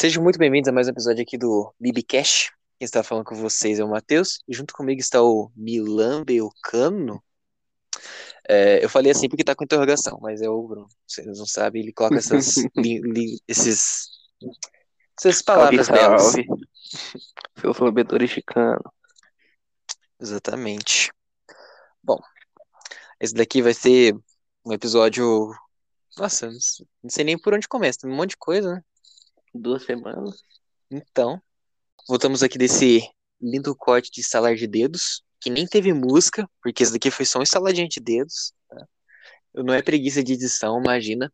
Sejam muito bem-vindos a mais um episódio aqui do Bibicast. Quem está falando com vocês é o Matheus, e junto comigo está o Milan Belcano. É, eu falei assim porque tá com interrogação, mas é o Bruno. Vocês não sabem, ele coloca essas, li, li, esses, essas palavras belas. salve. Seus lambedores de cano. Exatamente. Bom, esse daqui vai ser um episódio. Nossa, não sei nem por onde começa, tem um monte de coisa, né? Duas semanas. Então, voltamos aqui desse lindo corte de estalar de dedos, que nem teve música, porque esse daqui foi só um estaladinho de dedos. Tá? Não é preguiça de edição, imagina.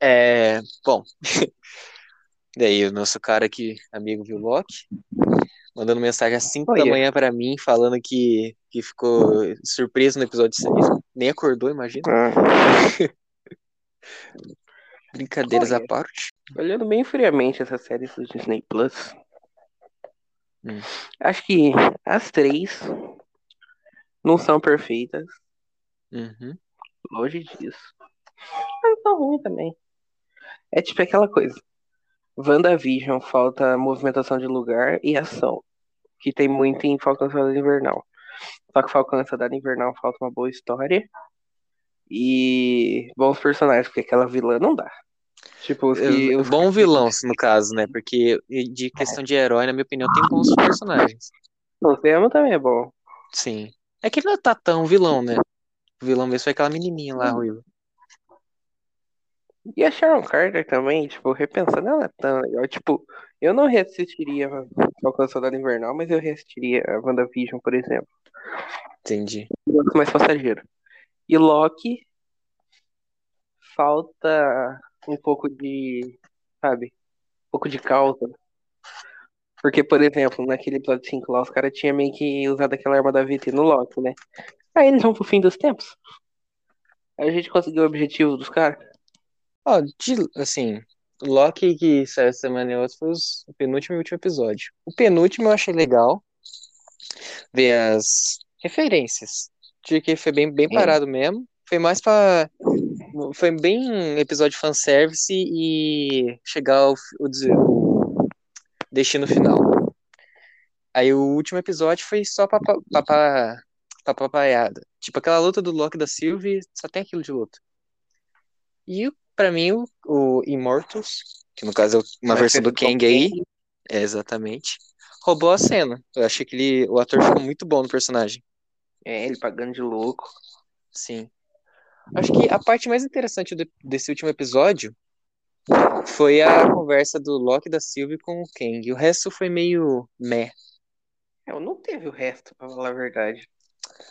É, bom, daí o nosso cara aqui, amigo Villock, mandando mensagem às 5 da manhã pra mim, falando que, que ficou surpreso no episódio 6. Nem acordou, imagina. Ah, Brincadeiras à parte. Olhando bem friamente essa série do Disney Plus. Hum. Acho que as três não são perfeitas. Uhum. Longe disso. Mas não tão ruim também. É tipo aquela coisa. WandaVision falta movimentação de lugar e ação. Que tem muito em Falcão Soldado Invernal. Só que Falcão Soldado Invernal falta uma boa história. E bons personagens, porque aquela vilã não dá. Tipo, os que. É, Os Bom vilão, no caso, né? Porque de questão de herói, na minha opinião, tem bons personagens. O tema também é bom. Sim. É que ele não tá tão vilão, né? O vilão mesmo foi aquela menininha lá, ruiva. E a Sharon Carter também, tipo, repensando, ela é tão legal. Tipo, eu não reassistiria Falcão Soldado Invernal, mas eu reassistiria a WandaVision, por exemplo. Entendi. Eu mais passageiro. E Loki, falta um pouco de, sabe, um pouco de causa. Porque, por exemplo, naquele episódio 5 lá, os caras tinham meio que usado aquela arma da VT no Loki, né? Aí eles vão pro fim dos tempos. Aí a gente conseguiu o objetivo dos caras. Ó, de- assim, Loki que saiu essa semana e outra foi os- o penúltimo e último episódio. O penúltimo eu achei legal ver as referências. De que foi bem, bem É. parado mesmo. Foi mais pra. Foi bem um episódio fanservice e chegar ao fi- o, dizer- o destino final. Aí o último episódio foi só papa- papa- papapaiada. Tipo aquela luta do Loki da Sylvie, só tem aquilo de luta. E pra mim o, o Immortals, que no caso é uma Vai versão do Kang aí, é exatamente, roubou a cena. Eu achei que ele, o ator ficou muito bom no personagem. É, ele pagando de louco. Sim. Acho que a parte mais interessante do- desse último episódio foi a conversa do Loki da Sylvie com o Kang. O resto foi meio meh. É, não teve o resto, pra falar a verdade.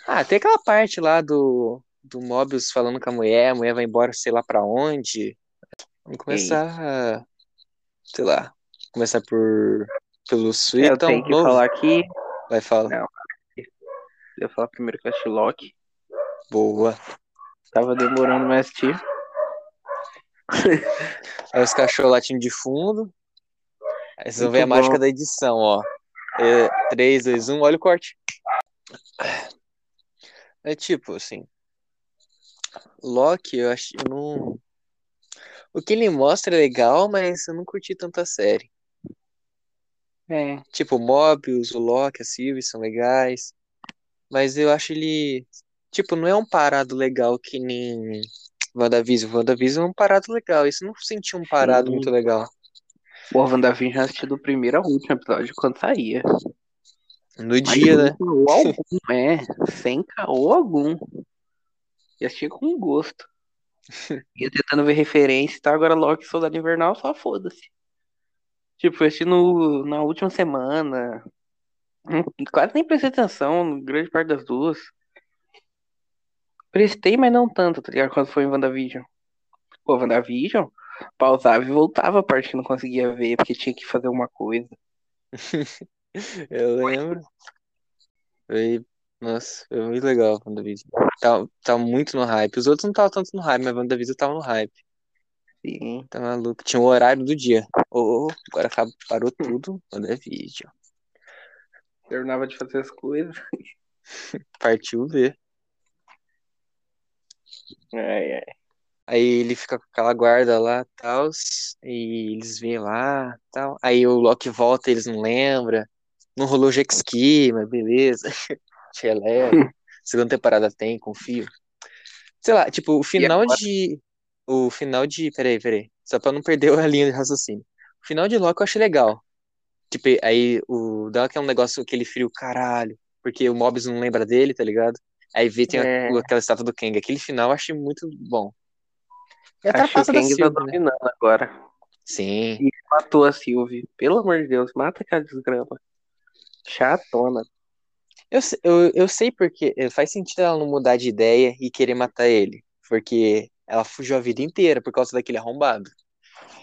Ah, tem aquela parte lá do, do Mobius falando com a mulher, a mulher vai embora sei lá pra onde. Vamos começar, a- sei lá, começar por pelo eu Sweeton tenho que novo. falar aqui. Vai falar. Eu falar primeiro que eu assisti Loki. Boa. Tava demorando mais assistir. Aí os cachorros latindo de fundo. Aí vocês vão ver a mágica da edição, ó. É, 3, 2, 1, olha o corte. É tipo, assim. Loki, eu acho. Eu não. O que ele mostra é legal, mas eu não curti tanto a série. É. Tipo, o Mobius, o Loki, a Sylvie são legais. Mas eu acho ele. Tipo, não é um parado legal que nem WandaVision. WandaVision é um parado legal. Isso não senti um parado Sim. muito legal. O WandaVision já assisti do primeiro ao último episódio quando saía. No dia, né? Sem caô algum, é, sem caô algum. E assisti com gosto. Ia tentando ver referência e tal, agora Loki e Soldado Invernal, só foda-se. Tipo, eu assisti no, na última semana. Hum, Quase nem prestei atenção, grande parte das duas. Prestei, mas não tanto, tá ligado? Quando foi em WandaVision. Pô, WandaVision, pausava e voltava a parte que não conseguia ver, porque tinha que fazer uma coisa. Eu lembro. Foi, nossa, foi muito legal o WandaVision. Tá, tá muito no hype. Os outros não estavam tanto no hype, mas o WandaVision tava no hype. Sim. Tá maluco. Tinha o horário do dia. Ô, agora parou tudo. WandaVision. Terminava de fazer as coisas. Partiu ver. Ai, ai. Aí ele fica com aquela guarda lá, tal, e eles vêm lá, tal. Aí o Loki volta, e eles não lembram. Não rolou jet ski, mas beleza. Chelé. Segunda temporada tem, confio. Sei lá, tipo, o final agora? de. O final de. Peraí, peraí. Só pra não perder a linha de raciocínio. O final de Loki eu achei legal. Tipo, aí o dá aquele negócio, aquele frio, caralho. Porque o Mobius não lembra dele, tá ligado? Aí vê tem a- É. aquela estátua do Kang. Aquele final eu achei muito bom. É a Acho que o Kang tá Sylvie, né? dominando agora. Sim. E matou a Sylvie. Pelo amor de Deus, mata aquela desgrama. Chatona. Eu, eu, eu sei porque eh, faz sentido ela não mudar de ideia e querer matar ele. Porque ela fugiu a vida inteira por causa daquele arrombado.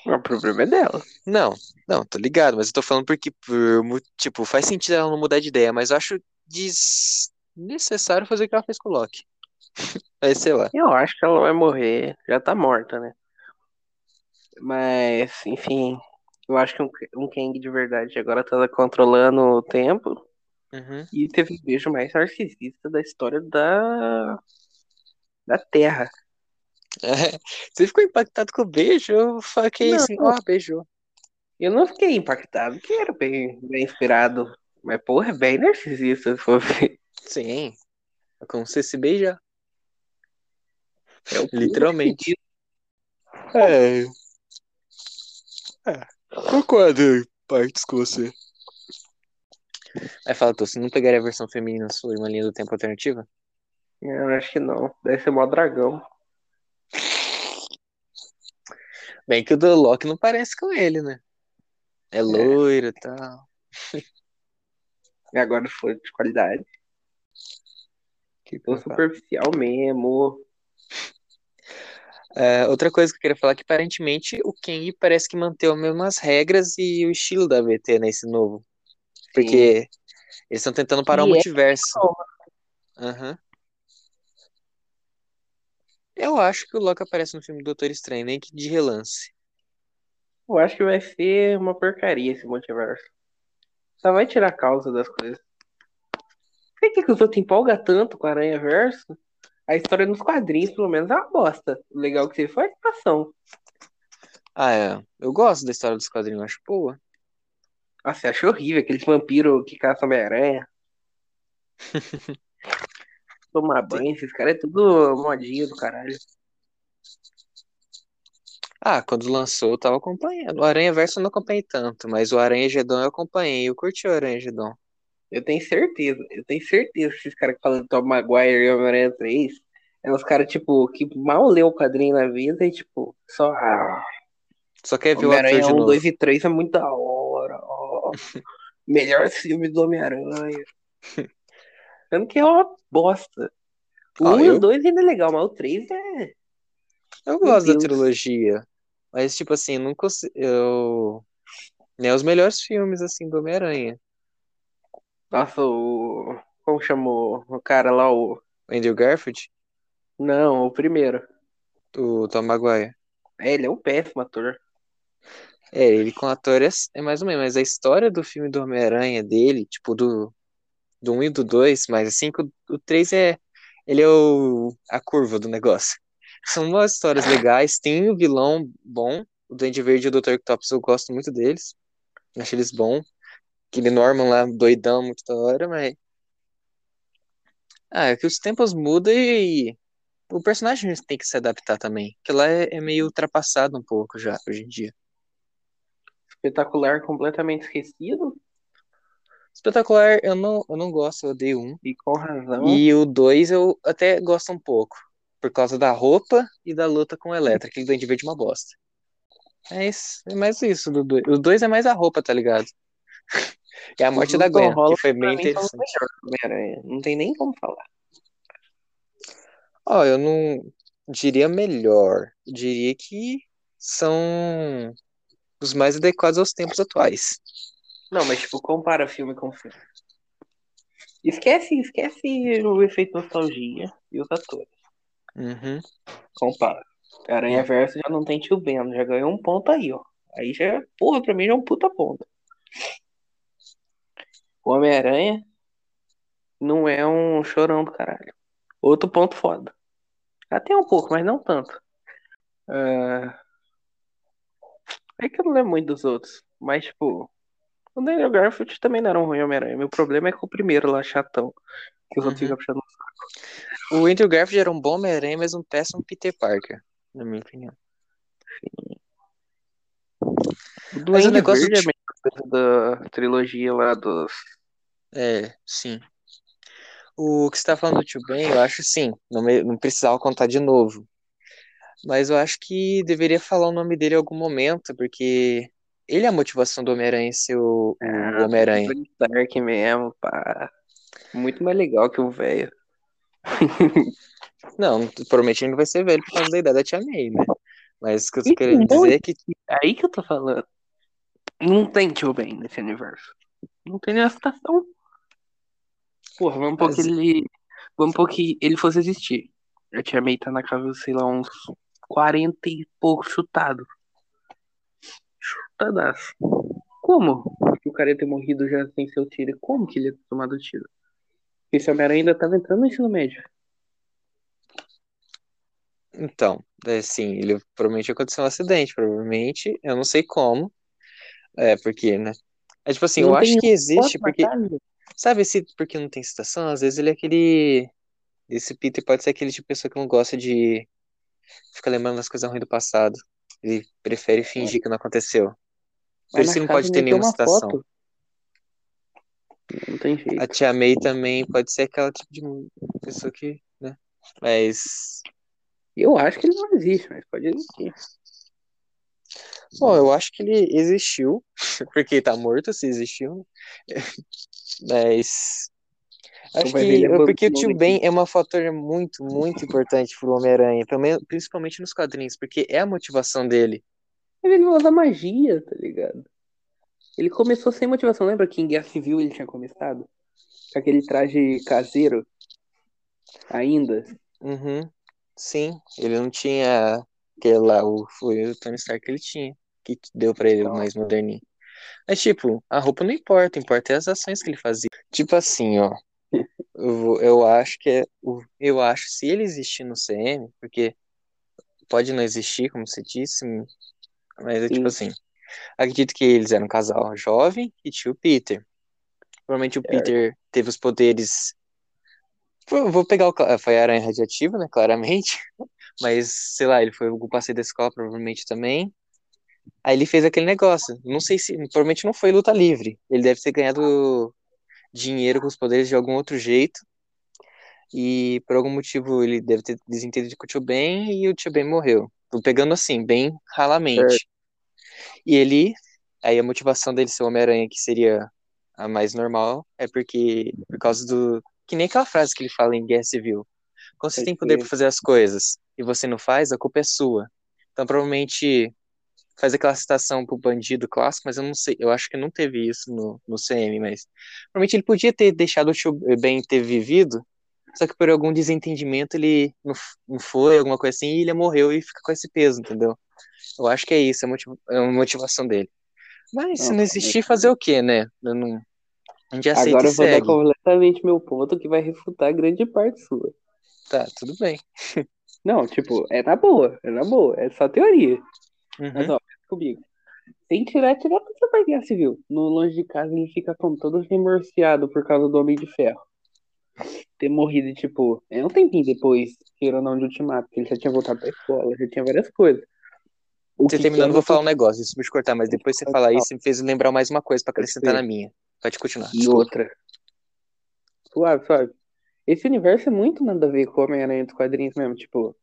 O problema é dela. Não, não, tô ligado, mas eu tô falando porque, por, tipo, faz sentido ela não mudar de ideia, mas eu acho desnecessário fazer o que ela fez com o Loki. Aí, sei lá. Eu acho que ela vai morrer. Já tá morta, né? Mas, enfim. Eu acho que um, um Kang de verdade agora tá controlando o tempo. Uhum. E teve o beijo mais narcisista da história da. da Terra. É, Você ficou impactado com o beijo? Eu fiquei Não. assim, ó, beijou. Eu não fiquei impactado, que era bem, bem inspirado. Mas, porra, é bem narcisista, se for ver. Sim. É como se se beijar. É o Literalmente. É. É. Concordo em partes com você. Aí fala, tô, você não pegaria a versão feminina sua em uma linha do tempo alternativa? Eu acho que não. Deve ser mó dragão. Bem que o do Loki não parece com ele, né? É loiro e tal. E agora foi de qualidade. Que Tô superficial mesmo. É, outra coisa que eu queria falar é que aparentemente o Kang parece que manteve as mesmas regras e o estilo da VT nesse novo. Porque eles estão tentando parar o E é multiverso. Aham. Eu acho que o Loki aparece no filme Doutor Estranho, nem que de relance. Eu acho que vai ser uma porcaria esse multiverso. Só vai tirar a causa das coisas. Por que, que os outros empolgam tanto com a Aranha Verso? A história nos quadrinhos, pelo menos, é uma bosta. O legal que você foi a animação. Ah, é. Eu gosto da história dos quadrinhos, acho boa. Nossa, eu acho horrível aqueles vampiros que caçam Homem-Aranha. Tomar banho, esses caras é tudo modinha do caralho. Ah, quando lançou eu tava acompanhando. O Aranha Verso eu não acompanhei tanto, mas o Aranha Gedon eu acompanhei. Eu curti o Aranha Gedon. Eu tenho certeza, eu tenho certeza que esses caras que falam de Tom Maguire e Homem-Aranha 3 é uns caras, tipo, que mal leu o quadrinho na vida e, tipo, só. Ah, Só quer ver o ator de 1, novo. 2 e 3 é muito da hora. ó. Melhor filme do Homem-Aranha. Sendo que é uma bosta. O Ah, 1 e eu- o 2 ainda é legal, mas o 3 é. Eu gosto da trilogia. Mas, tipo assim, não consigo. Eu. Nem os melhores filmes, assim, do Homem-Aranha. Nossa, o. Como chamou o cara lá? O. Andrew Garfield, Não, o primeiro. o Tom Maguire. É, ele é um péssimo ator. É, ele com ator é, é mais ou menos, mas a história do filme do Homem-Aranha dele, tipo, do, do 1 e do 2, mas assim, que o, o 3 é. Ele é o, a curva do negócio. São umas histórias legais, tem o vilão bom, o Duende Verde e o Dr. Octopus, eu gosto muito deles. Acho eles bons. Aquele Norman lá, doidão, muito da hora, mas. Ah, é que os tempos mudam e o personagem tem que se adaptar também. Que lá é, é meio ultrapassado um pouco já, hoje em dia. Espetacular, completamente esquecido. Espetacular, eu não, eu não gosto, eu odeio um. E com razão. E o dois eu até gosto um pouco. Por causa da roupa e da luta com o Electra, que o Duende Verde é uma bosta. É, isso, é mais isso do dois. O dois é mais a roupa, tá ligado? E a morte da Gwen, que foi bem interessante. Não tem nem como falar. Ó, eu não diria melhor. Eu diria que são os mais adequados aos tempos atuais. Não, mas tipo, compara filme com filme. Esquece, esquece o efeito nostalgia e os atores. Uhum. Compara. Aranha Verso já não tem tio Ben, já ganhou um ponto aí, ó. Aí já, porra, pra mim já é um puta ponto. O Homem-Aranha não é um chorão do caralho. Outro ponto foda. Até um pouco, mas não tanto. Ah, É que eu não lembro muito dos outros. Mas, tipo, o Daniel Garfield também não era um ruim Homem-Aranha. Meu problema é com o primeiro lá, chatão. Que os outros Uhum. ficam puxando. O Andrew Garfield era um bom Homem-Aranha, mas um péssimo Peter Parker, na minha opinião. O Mas o negócio Verde é coisa da trilogia lá dos. É, sim. O que você tá falando do Tio Ben, eu acho sim. Não, me- não precisava contar de novo. Mas eu acho que deveria falar o nome dele em algum momento, porque ele é a motivação do Homem-Aranha ser o, o Ah, Homem-Aranha. Tony Stark mesmo, pá. Muito mais legal que o velho. Não, provavelmente ele não vai ser velho por causa da idade da Tia May, né? Mas o que eu tô querendo dizer é que Aí que eu tô falando. Não tem tio Ben nesse universo. Não tem nenhuma citação. Porra, vamos pôr que ele. Vamos pôr que ele fosse existir. A tia May tá na casa, sei lá, uns 40 e pouco chutado. Chutadaço. Como que o cara ia ter morrido já sem seu tiro? Como que ele ia ter tomado tiro? Esse Homem-Aranha ainda tava entrando no ensino médio. Então, é, sim, ele provavelmente aconteceu um acidente, provavelmente, eu não sei como, é, porque, né? É tipo assim, Não eu acho que existe, porque, sabe, esse, porque não tem citação, às vezes ele é aquele, esse Peter pode ser aquele tipo de pessoa que não gosta de ficar lembrando das coisas ruins do passado, ele prefere fingir que não aconteceu, por isso não pode ter nenhuma uma citação. foto. Não tem jeito. A Tia May também pode ser aquela tipo de pessoa que, né, mas... Eu acho que ele não existe, mas pode existir. Bom, eu acho que ele existiu, porque tá morto se existiu, né? mas acho que ele porque o tio Ben é um fator muito, muito importante pro Homem-Aranha, principalmente nos quadrinhos, porque é a motivação dele. Ele usa magia, tá ligado? Ele começou sem motivação. Lembra que em Guerra Civil ele tinha começado? Com aquele traje caseiro ainda. Uhum. Sim, ele não tinha aquele lá, o, foi o Tony Stark que ele tinha, que deu pra ele mais moderninho. Mas, tipo, a roupa não importa, importa é as ações que ele fazia. Tipo assim, ó, eu, acho que é, eu acho, se ele existir no CM, porque pode não existir, como você disse, mas é tipo Sim. assim, acredito que eles eram um casal jovem e tinha o Peter. Provavelmente o Certo. Peter teve os poderes. Vou pegar o. cla- Foi a aranha radiativa, né? Claramente. Mas, sei lá, ele foi o passeio da escola, provavelmente também. Aí ele fez aquele negócio. Não sei se. Provavelmente não foi luta livre. Ele deve ter ganhado dinheiro com os poderes de algum outro jeito. E por algum motivo ele deve ter desentendido com o tio Ben e o tio Ben morreu. Tô pegando assim, bem ralamente. E ele. Aí a motivação dele ser o Homem-Aranha, que seria a mais normal, é porque. Por causa do. Que nem aquela frase que ele fala em Guerra Civil. Quando você Pode tem poder crer. pra fazer as coisas e você não faz, a culpa é sua. Então provavelmente faz aquela citação pro bandido clássico, mas eu não sei, eu acho que não teve isso no, no CM, mas provavelmente ele podia ter deixado o tio Ben ter vivido, só que por algum desentendimento ele não, não foi, alguma coisa assim, e ele morreu e fica com esse peso, entendeu? Eu acho que é isso, é a motiva- é motivação dele. Mas se Não, não existir, fazer o quê, né? Eu não... A gente aceita Agora eu vou dar segue. completamente meu ponto que vai refutar grande parte sua. Tá, tudo bem. Não, tipo, é na boa, é na boa, é só teoria. Mas Uhum. ó, pensa comigo. Sem tirar, tirar você vai Guerra Civil. No longe de casa ele fica como todo remorseado por causa do Homem de Ferro. Ter morrido, tipo, é um tempinho depois, queira ou não, de Ultimato, que ele já tinha voltado pra escola, já tinha várias coisas. O Você terminando, eu quebra vou falar um negócio, desculpa te cortar, mas depois você falar isso, me fez lembrar mais uma coisa pra Pode acrescentar na minha. Pode continuar. E desculpa. outra. Suave, suave. Esse universo é muito nada a ver com o Homem-Aranha dos quadrinhos mesmo. Tipo,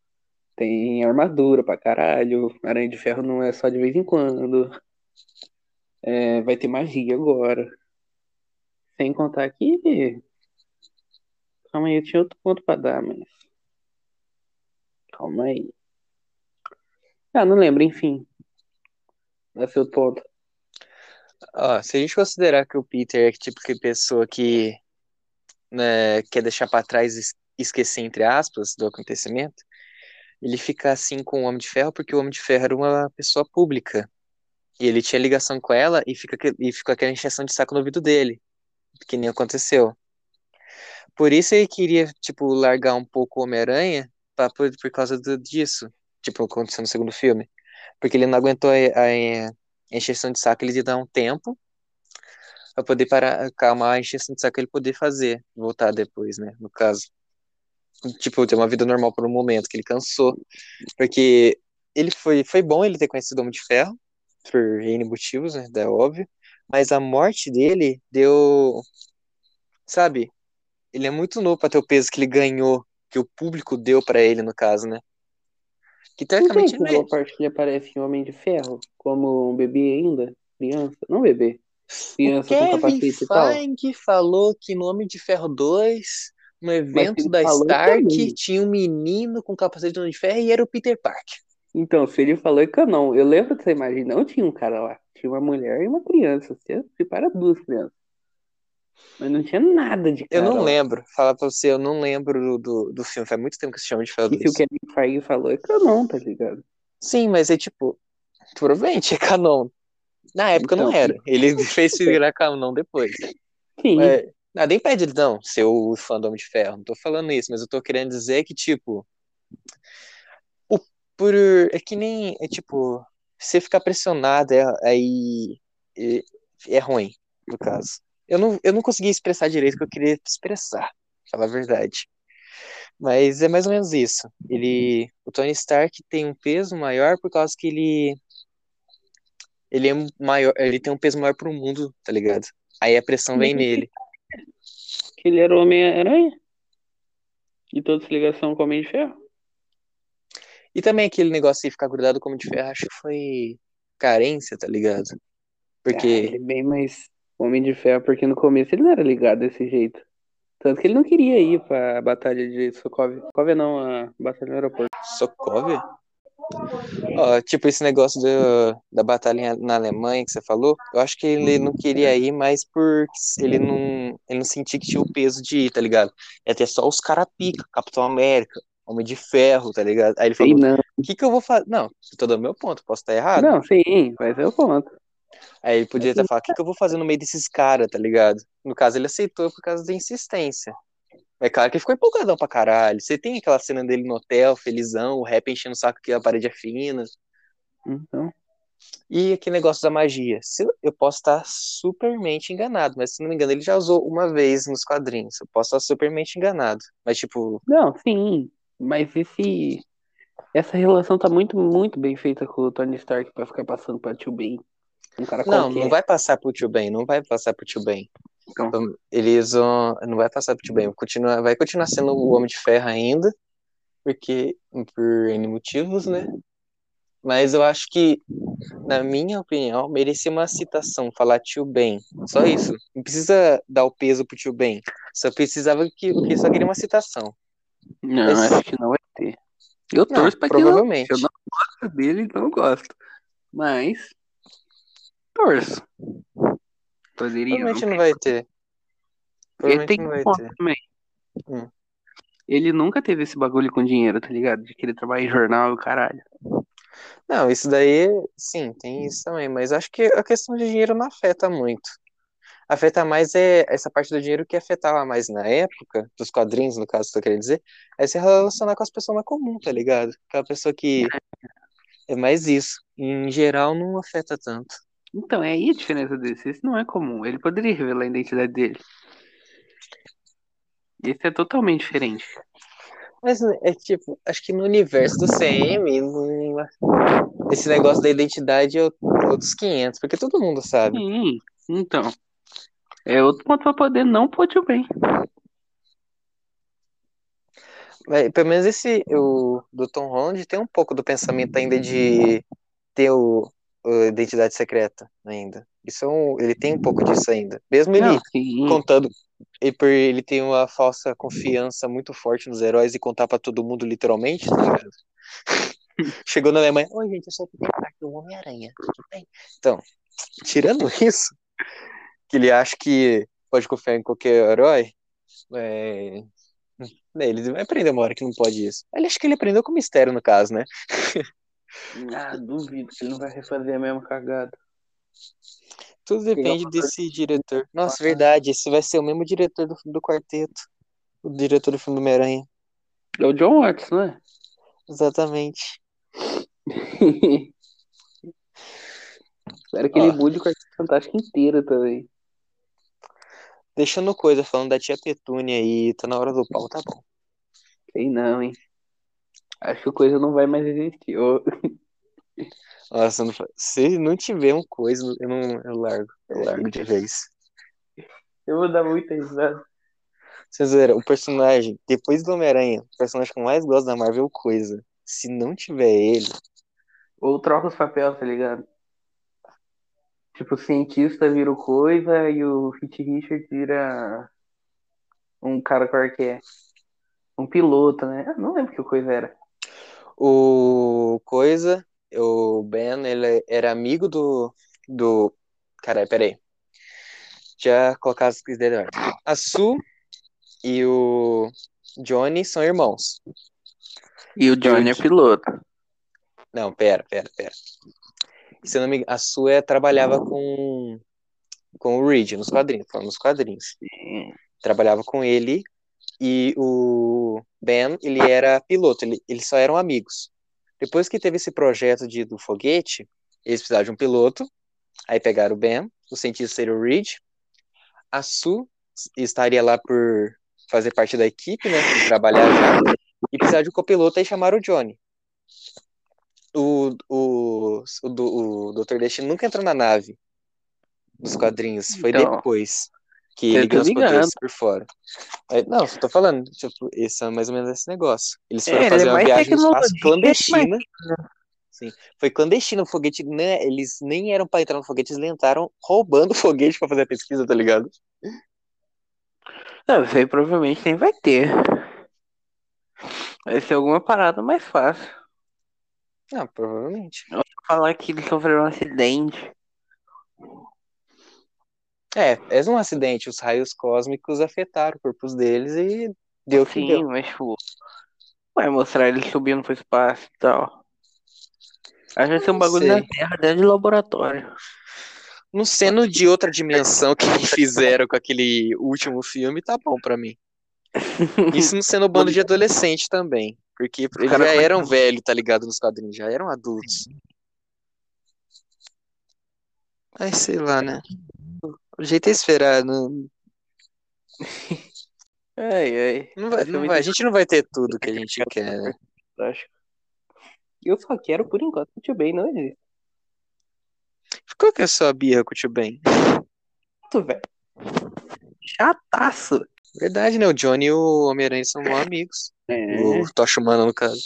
tem armadura pra caralho. Aranha de Ferro não é só de vez em quando. É, vai ter magia agora. Sem contar que. Calma aí, eu tinha outro ponto pra dar, mas. Calma aí. Ah, não lembro, enfim. Dá seu ponto. Ó, se a gente considerar que o Peter é tipo que pessoa que né, quer deixar pra trás es- esquecer, entre aspas, do acontecimento, ele fica assim com o Homem de Ferro porque o Homem de Ferro era uma pessoa pública. E ele tinha ligação com ela e fica, e fica aquela encheção de saco no ouvido dele, que nem aconteceu. Por isso ele queria, tipo, largar um pouco o Homem-Aranha por, por causa do- disso. tipo, aconteceu no segundo filme. Porque ele não aguentou a, a, a de saco, ele ia dar um tempo pra poder parar, acalmar a encheção de saco ele poder fazer, voltar depois, né, no caso. Tipo, ter uma vida normal por um momento, que ele cansou. Porque ele foi, foi bom ele ter conhecido o Homem de Ferro, por N motivos, né, é óbvio. Mas a morte dele deu, sabe, ele é muito novo pra ter o peso que ele ganhou, que o público deu pra ele, no caso, né? Que Não teoricamente ele aquela parte que ele aparece em Homem de Ferro, como um bebê ainda, criança, não bebê, O criança com Kevin capacete e tal. Feige falou que no Homem de Ferro 2, no Mas evento da falou Stark, também. tinha um menino com capacete de Ferro e era o Peter Parker. Então, se ele falou é canon. Eu lembro dessa imagem, não tinha um cara lá. Tinha uma mulher e uma criança. Você separa duas crianças. Mas não tinha nada de Eu cara não lá. lembro, falar pra você, eu não lembro do, do, do filme, faz muito tempo que eu assisti Homem de Ferro E se 2. o Kevin Feige falou é canon, tá ligado? Sim, mas é tipo, provavelmente é canon. Na época não Então, era, ele fez virar canon depois. sim. Mas, nada impede ele não ser o fã do Homem de Ferro, não tô falando isso, mas eu tô querendo dizer que, tipo, o, por, é que nem, é tipo, você ficar pressionado é, aí é, é ruim, no caso. Eu não, eu não consegui expressar direito o que eu queria expressar, falar a verdade. Mas é mais ou menos isso. Ele, o Tony Stark tem um peso maior por causa que ele ele é maior, ele tem um peso maior pro mundo, tá ligado? Aí a pressão vem nele. Que ele era o Homem-Aranha. E toda ligação com o Homem de Ferro. E também aquele negócio de ficar grudado como de ferro, acho que foi carência, tá ligado? Ah, Porque ele é bem mais Homem de Ferro, porque no começo ele não era ligado desse jeito. Tanto que ele não queria ir pra batalha de Sokovia. Sokovia não, a batalha no aeroporto. Sokovia? Ó, tipo, esse negócio do, da batalha na Alemanha que você falou, eu acho que ele não queria ir mais por ele não, ele não sentia que tinha o peso de ir, tá ligado? Ia ter só os cara pica, Capitão América, Homem de Ferro, tá ligado? Aí ele falou, não. o que que eu vou fazer? Não, tô dando meu ponto, posso estar errado? Não, sim, mas é o ponto. Aí ele podia até falar, o que que eu vou fazer no meio desses caras, tá ligado? No caso, ele aceitou por causa da insistência. É claro que ele ficou empolgadão pra caralho. Você tem aquela cena dele no hotel, felizão, o rap enchendo o saco que a parede é fina. Então, E aquele negócio da magia. Se eu, eu posso estar supermente enganado, mas se não me engano, ele já usou uma vez nos quadrinhos. Eu posso estar supermente enganado. Mas, tipo, não, sim, mas esse essa relação tá muito, muito bem feita com o Tony Stark pra ficar passando pra Tio Ben. Um cara não, qualquer. não vai passar pro tio Ben, não vai passar pro tio Ben. Então. Eles vão. Não vai passar pro tio Ben. Continua, vai continuar sendo o Homem de Ferro ainda, porque por N motivos, né? Mas eu acho que, na minha opinião, merecia uma citação, falar tio Ben. Só isso. Não precisa dar o peso pro tio Ben. Só precisava que. Porque só queria uma citação. Não, acho que não vai ter. Eu Não, torço pra que não. provavelmente. Eu não gosto dele, não gosto. Mas torço. Poderia. Provavelmente não não vai ter. Ele tem não vai ponto ter. também. Hum. Ele nunca teve esse bagulho com dinheiro, tá ligado? De querer trabalhar em jornal e o caralho. Não, isso daí, sim, tem isso também, mas acho que a questão de dinheiro não afeta muito. Afeta mais é essa parte do dinheiro que afetava mais na época, dos quadrinhos, no caso, tô querendo dizer, é se relacionar com as pessoas mais comuns, tá ligado? Aquela pessoa que é mais isso. Em geral, não afeta tanto. Então, é aí a diferença desse. Esse não é comum. Ele poderia revelar a identidade dele. Esse é totalmente diferente. Mas é tipo, acho que no universo do CM, esse negócio da identidade é outros 500, porque todo mundo sabe. Sim, então. É outro ponto pra poder não pôr tio bem. Pelo menos esse, o do Tom Holland tem um pouco do pensamento ainda de ter o, identidade secreta ainda. Isso é um, ele tem um pouco disso ainda. Mesmo ele Não, sim. contando, e por ele tem uma falsa confiança muito forte nos heróis e contar pra todo mundo literalmente, tá? Chegou na Alemanha, oi gente, eu sou o o Homem-Aranha, tudo bem? Então, tirando isso, que ele acha que pode confiar em qualquer herói, é... né, ele vai aprender uma hora que não pode isso. Ele acha que ele aprendeu com mistério, no caso, né? Ah, duvido que ele não vai refazer a mesma cagada. Tudo depende desse diretor. Nossa, verdade, esse vai ser o mesmo diretor do, do quarteto. O diretor do filme do Homem-Aranha. É o John Watts, não é? Exatamente. Espero que ele Ó. mude o Quarteto Fantástico inteiro também. Deixando coisa, falando da tia Petúnia aí, tá na hora do pau, tá bom. Sei não, hein? Acho que a coisa não vai mais existir. Ô, Nossa, não se não tiver um coisa, eu não eu largo. Eu largo de vez. Eu vou dar muita risada. Vocês viram, o personagem, depois do Homem-Aranha, o personagem que eu mais gosto da Marvel é o Coisa. Se não tiver ele, Ou troca os papéis, tá ligado? Tipo, o cientista vira o coisa e o Hit Richard vira um cara qualquer. Um piloto, né? Ah, não lembro que o coisa era. O Coisa, o Ben, ele era amigo do. do. Caralho, peraí. Já colocar as coisas dele. A Sue e o Johnny são irmãos. E o Johnny é piloto. Não, pera, pera, pera. Se eu não me engano, a Sue é- trabalhava com, com o Reed nos quadrinhos, nos quadrinhos. Trabalhava com ele e o Ben, ele era piloto, ele, eles só eram amigos. Depois que teve esse projeto de, do foguete, eles precisavam de um piloto, aí pegaram o Ben, o cientista seria o Reed, a Sue estaria lá por fazer parte da equipe, né, trabalhar já, e precisava de um copiloto, aí chamaram o Johnny. O, o, o, o Dr. Destino nunca entrou na nave dos quadrinhos, foi Então, depois que eu ele tô ganhou os poderes por fora. Aí, não, só tô falando, tipo, esse é mais ou menos esse negócio. Eles foram É, fazer é uma viagem no espaço clandestina. Sim, foi clandestino o foguete, né? Eles nem eram pra entrar no foguete, eles entraram roubando o foguete pra fazer a pesquisa, tá ligado? Não, isso aí provavelmente nem vai ter. Vai ser alguma parada mais fácil. Ah, provavelmente. Falar que eles sofreram um acidente. É, é um acidente, os raios cósmicos afetaram corpos deles e deu o que Sim, deu. mas tipo. Vai mostrar eles subindo pro espaço e tal. Que vai ser um Não bagulho sei. na Terra dentro de laboratório. No seno de outra dimensão que fizeram com aquele último filme, tá bom pra mim. Isso no sendo bando de adolescente também. Porque eles já eram velhos, tá ligado? Nos quadrinhos, já eram adultos. Ai, sei lá, né? O jeito é esperar. Não, Ai, ai. não vai, ser não vai- a gente não vai ter tudo que a gente quer, né? fantástico. Eu só quero, por enquanto, o Tio Ben não existe. Qual que é a sua birra com o tio Ben? Chato, velho. Chataço. Verdade, né? O Johnny e o Homem-Aranha são bons amigos. É. O Tocha Humana, no caso.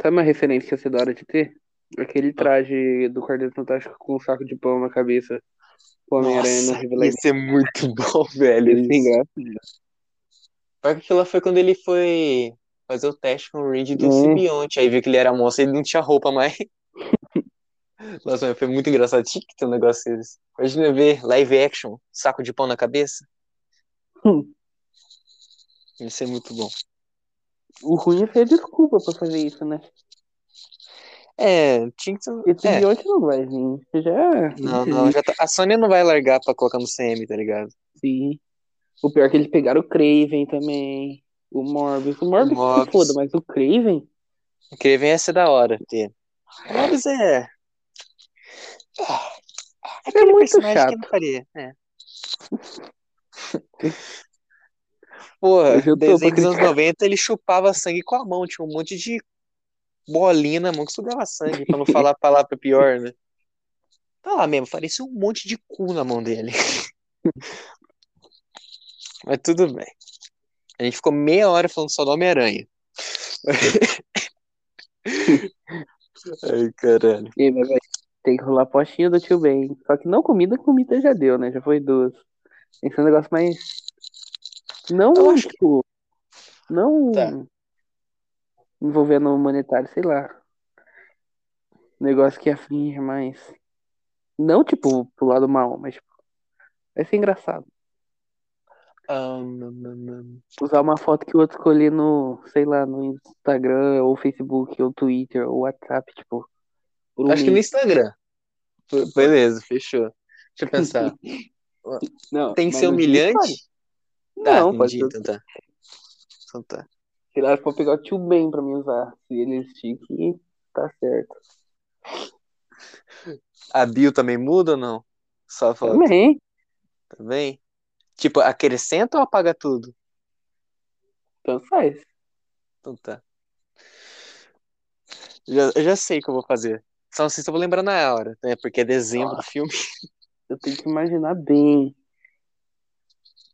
Sabe uma referência que ia ser da hora de ter? Aquele traje do Quarteto Fantástico com um saco de pão na cabeça. O Homem-Aranha ser muito bom, velho. Isso. engraçado. Pior que aquilo lá foi quando ele foi fazer o teste com o Reed do Hum. simbionte. Aí viu que ele era moço e ele não tinha roupa mais. Nossa, mas foi muito engraçado. Tinha que ter um negócio desse. Imagina ver live action, saco de pão na cabeça. Hum. Ia ser muito bom. O ruim é ser desculpa pra fazer isso, né? É, tinha que ser. Esse É, simbionte não vai vir. Já. não, não, já tá- A Sony não vai largar pra colocar no CM, tá ligado? Sim. O pior é que eles pegaram o Craven também. O Morbius. O Morbius se foda, mas o Craven. O Kraven ia ser da hora ter. O Morbius é. Ah, É muito chato. que não faria. É. Porra, Hoje desenho dos anos criticar. 90 ele chupava sangue com a mão, tinha um monte de bolinha na mão que sugava sangue, pra não falar a palavra pior, né? Tá lá mesmo, parecia um monte de cu na mão dele. Mas tudo bem. A gente ficou meia hora falando só do Homem-Aranha. Ai, caralho. E mas tem que rolar postinha do tio Ben. Só que não comida, comida já deu, né? Já foi duas. Tem que ser um negócio mais. Não, Eu acho que- tipo. Não Tá. Envolvendo o monetário, sei lá. Negócio que aflige mais. Não, tipo, pro lado mal, mas tipo. Vai ser engraçado. Hum, hum. Usar uma foto que o outro escolher no, sei lá, no Instagram, ou Facebook, ou Twitter, ou WhatsApp, tipo. um Acho que no mês. Instagram. Be- Beleza, fechou. Deixa eu pensar. Não, Tem que ser humilhante? Tá, Não, pode entendi. ser. Então tá. Então tá. Sei lá, se for pegar o tio Ben pra mim usar. Se ele existir, que tá certo. A Bill também muda ou não? Só foto. Também. Também? Tipo, acrescenta ou apaga tudo? Tanto faz. Então tá. Já, eu já sei o que eu vou fazer. Só não sei se eu vou lembrar na hora, né? Porque é dezembro o filme. Eu tenho que imaginar bem.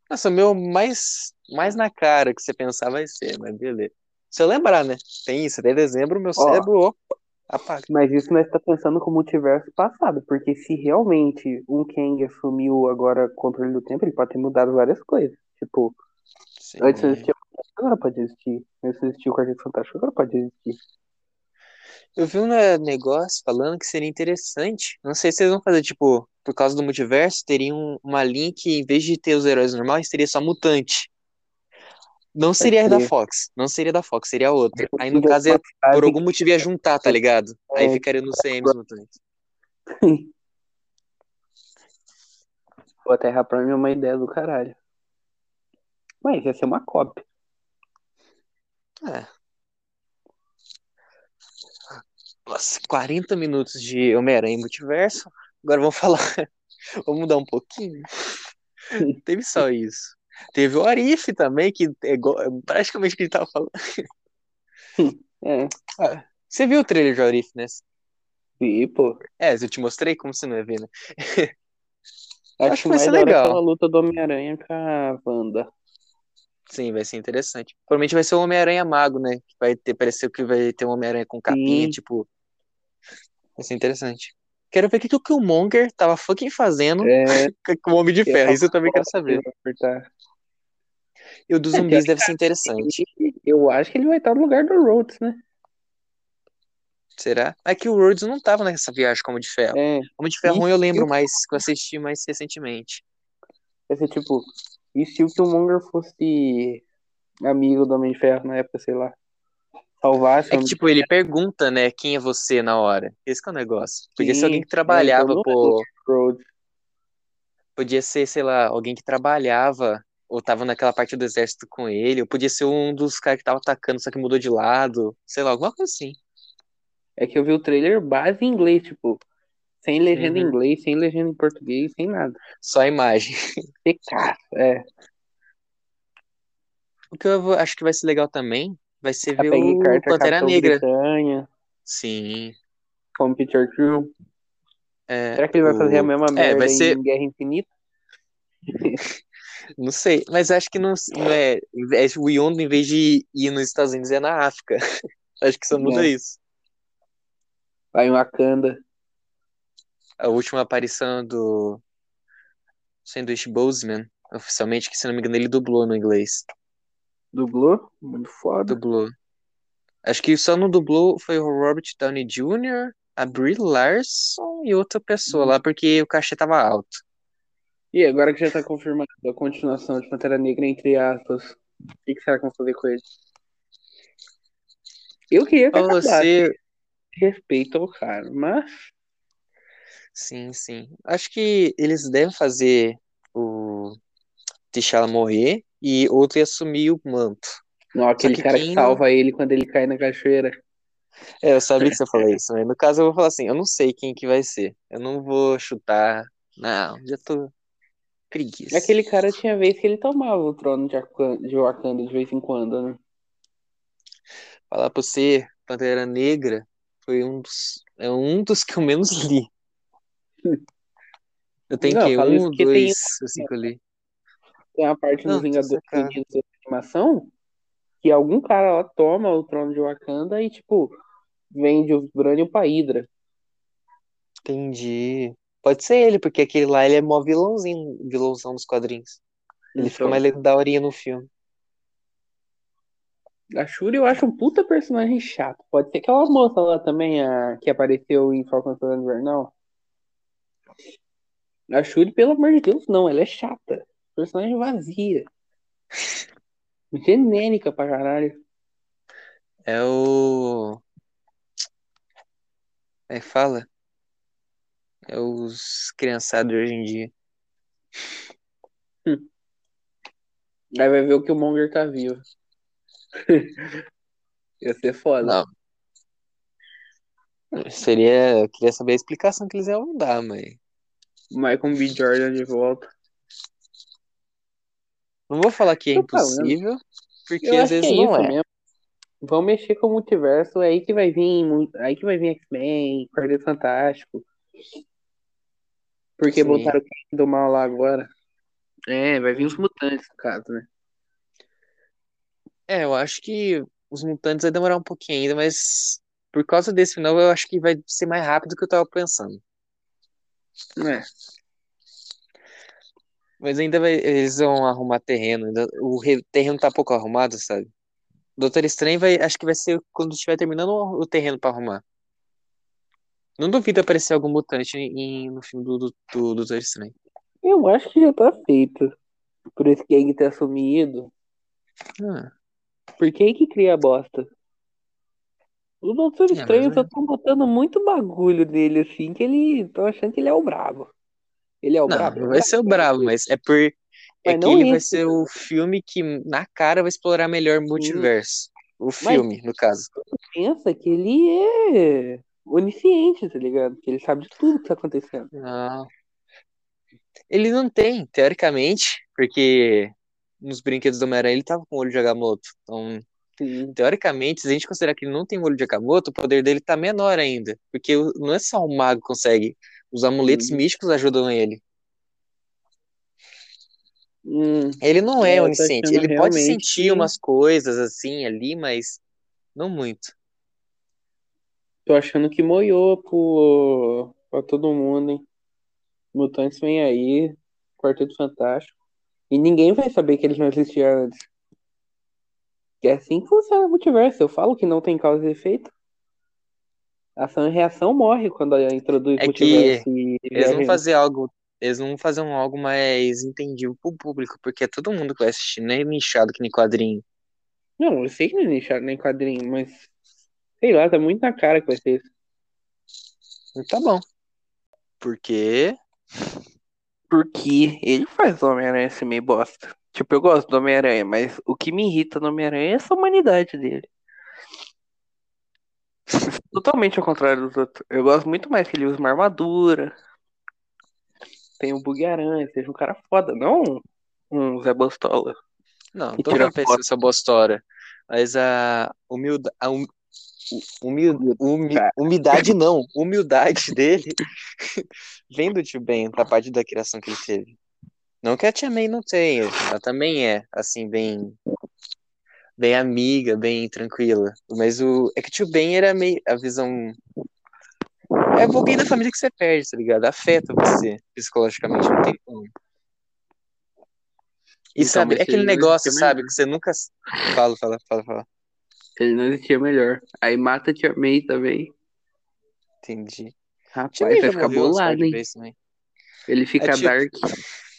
Nossa, o meu mais, mais na cara que você pensar vai ser, mas beleza. Se eu lembrar, né? Tem isso, até dezembro, meu Ó. cérebro, opa, apaga. Mas isso nós tá pensando com o multiverso passado, porque se realmente um Kang assumiu agora o controle do tempo, ele pode ter mudado várias coisas. Tipo, Sim. antes existia o Fantástico, agora pode existir. Antes existia o Quarteto Fantástico, agora pode existir. Eu vi um né, negócio falando que seria interessante. Não sei se vocês vão fazer, tipo, por causa do multiverso, teria um- uma linha que, em vez de ter os heróis normais, teria só mutante. Não seria da. Fox, não seria da Fox, seria outra. Aí, no caso, ia, frase por algum motivo ia juntar, tá ligado? Aí É. ficaria no CM os mutantes. Pô, Terra Prime é uma ideia do caralho. Mas ia ser uma cópia. É. Nossa, 40 minutos de Homem-Aranha Multiverso. Agora vamos falar. Vamos mudar um pouquinho. Teve só isso. Teve o Arif também, que é igual- é praticamente o que ele tava falando. É, Ah, Você viu o trailer de Arif, né? e, pô. É, eu te mostrei como você não ia ver, né? Acho, Acho que vai ser é legal. aquela luta do Homem-Aranha com a Wanda. Sim, vai ser interessante. Provavelmente vai ser o Homem-Aranha Mago, né? Que vai ter, pareceu que vai ter um Homem-Aranha com capinha, Sim. tipo. Vai ser interessante. Quero ver o que, que o Killmonger tava fucking fazendo É, com o Homem de é Ferro. uma Isso eu também quero saber. E o dos zumbis deve ser interessante. Eu acho que ele vai estar no lugar do Rhodes, né? Será? É que o Rhodes não tava nessa viagem com o Homem de Ferro. É, O Homem de Ferro ruim eu lembro eu- mais, que eu assisti mais recentemente. vai ser tipo, e se o Killmonger fosse amigo do Homem de Ferro na época, sei lá, salvasse É que, tipo, ele pergunta, né, quem é você na hora. Esse que é o negócio. Podia ser Sim, alguém que é, trabalhava, então é pô. Rhodes. Podia ser, sei lá, alguém que trabalhava ou tava naquela parte do exército com ele, ou podia ser um dos caras que tava atacando, só que mudou de lado, sei lá, alguma coisa assim. É que eu vi o trailer base em inglês, tipo, sem legenda em Uhum. inglês, sem legenda em português, sem nada. Só a imagem. Pecaço, é. O que eu vou- acho que vai ser legal também vai ser A ver Peggy o Carter, Pantera Capitão Negra. Bretanha, Sim. como Peter Crew. É, Será que ele vai fazer a o- mesma É, merda vai ser. em Guerra Infinita? Não sei, mas acho que não, não é. é o Yondo, em vez de ir nos Estados Unidos, é na África. Acho que só muda É. isso. Vai em Wakanda. A última aparição do Sandwich Boseman, oficialmente, que se não me engano ele dublou no inglês. Dublou? Muito foda. Dublou. Acho que só não dublou foi o Robert Downey Jr., a Brie Larson e outra pessoa lá, porque o cachê tava alto. E agora que já tá confirmado a continuação de Pantera Negra, entre aspas, o que, que será que vão fazer com ele? Eu queria que você. Respeito ao cara, mas Sim, sim. Acho que eles devem fazer o T'Challa morrer e outro ia assumir o manto. não, aquele que cara que não- salva ele quando ele cai na cachoeira. É, eu sabia que você falar isso, mas no caso eu vou falar assim, eu não sei quem que vai ser. Eu não vou chutar. Não, já tô preguiça. Aquele cara tinha vez que ele tomava o trono de Akan- de Wakanda de vez em quando, né? Falar pra você, Pantera Negra foi um dos, é um dos que eu menos li. Eu tenho Não, que um, tem- dois, assim que eu li. Tem uma parte Não, tô Vingadores. Unidos da animação que algum cara lá toma o trono de Wakanda e, tipo, vende o Vibranium pra Hydra. Entendi. Pode ser ele, porque aquele lá ele é mó vilãozinho, vilãozão dos quadrinhos. Ele fica Então, mais daorinha no filme. A Shuri eu acho um puta personagem chato. Pode ser aquela moça lá também, a, que apareceu em Falcon Soldado Invernal. A Shuri, pelo amor de Deus, não, ela é chata. Personagem vazia. Genérica pra caralho. É o. É fala? É os criançados hoje em dia. Aí vai ver o que o Monger tá vivo. Ia ser foda. Não. Seria. Eu queria saber a explicação que eles iam dar, mas. Michael B. Jordan de volta. Não vou falar que é Tô falando. impossível, porque Eu às vezes é não é. mesmo. Vão mexer com o multiverso, é aí que vai vir, mu- aí que vai vir X-Men, Quarteto Fantástico. Porque Sim. botaram o do mal lá agora. É, vai vir os mutantes, no caso, né? É, eu acho que os mutantes vai demorar um pouquinho ainda, mas por causa desse final eu acho que vai ser mais rápido do que eu tava pensando. É. Mas ainda vai, eles vão arrumar terreno. ainda- o re- terreno tá pouco arrumado, sabe? Doutor Estranho vai, acho que vai ser quando estiver terminando o, o terreno pra arrumar. Não duvido aparecer algum mutante em- no filme do, do, do Doutor Estranho. Eu acho que já tá feito. Por esse Kang ter assumido. Ah, Por que que cria a bosta? O Doutor É, Estranho mas só é. estão botando muito bagulho nele, assim, que ele. Tô achando que ele é o brabo. Ele é o não, brabo? é vai ser o bravo, mas é por é Mas que não ele vai esse. ser o filme que na cara vai explorar melhor o multiverso. O filme, no caso. Pensa que ele é onisciente, tá ligado? Que ele sabe de tudo que tá acontecendo. Não. Ele não tem, teoricamente, porque nos brinquedos do Homem-Aranha ele tava com o olho de Agamotto. Então, Sim. teoricamente, se a gente considerar que ele não tem o olho de Agamotto, o poder dele tá menor ainda. Porque o- não é só um mago que consegue. Os amuletos Sim. místicos ajudam ele. Hum, Ele não É, é onisciente. Ele pode sentir umas coisas assim ali, mas não muito. Tô achando que moiou pro, pra todo mundo, hein? Mutantes vem aí, Quarteto Fantástico. E ninguém vai saber que eles não existiam antes. Que é assim que funciona o multiverso. Eu falo que não tem causa e efeito. Ação e reação morre quando introduz É que multiverso e Eles vão fazer algo, eles vão fazer um algo mais entendível pro público, porque é todo mundo que vai assistir, não é nichado que nem quadrinho. Não, eu sei que não é nichado nem quadrinho, mas sei lá, tá muito na cara que vai ser isso. E tá bom. Porque Porque ele faz o Homem-Aranha ser meio bosta. Tipo, eu gosto do Homem-Aranha, mas o que me irrita no Homem-Aranha é essa humanidade dele. Totalmente ao contrário dos outros. Eu gosto muito mais que ele use uma armadura. Tem um bug-aranha, seja um cara foda, não um Zé Bostola. Não, Que tô tira falando pra essa bostora. Mas a humilda, a hum, humil, humi- umidade não, humildade dele vem do tio Ben, da parte da criação que ele teve. Não que a tia May não tenha, ela também é, assim, bem bem amiga, bem tranquila. Mas o é que o tio Ben era meio a visão é alguém da família que você perde, tá ligado? Afeta você psicologicamente, não tem como. E Então, sabe, é aquele negócio, sabe, que você nunca. Fala, fala, fala, fala. Ele não existia melhor. Aí mata a Tia May também. Entendi. Rapaz, Tia May vai ficar bolado, hein? Ele fica É dark.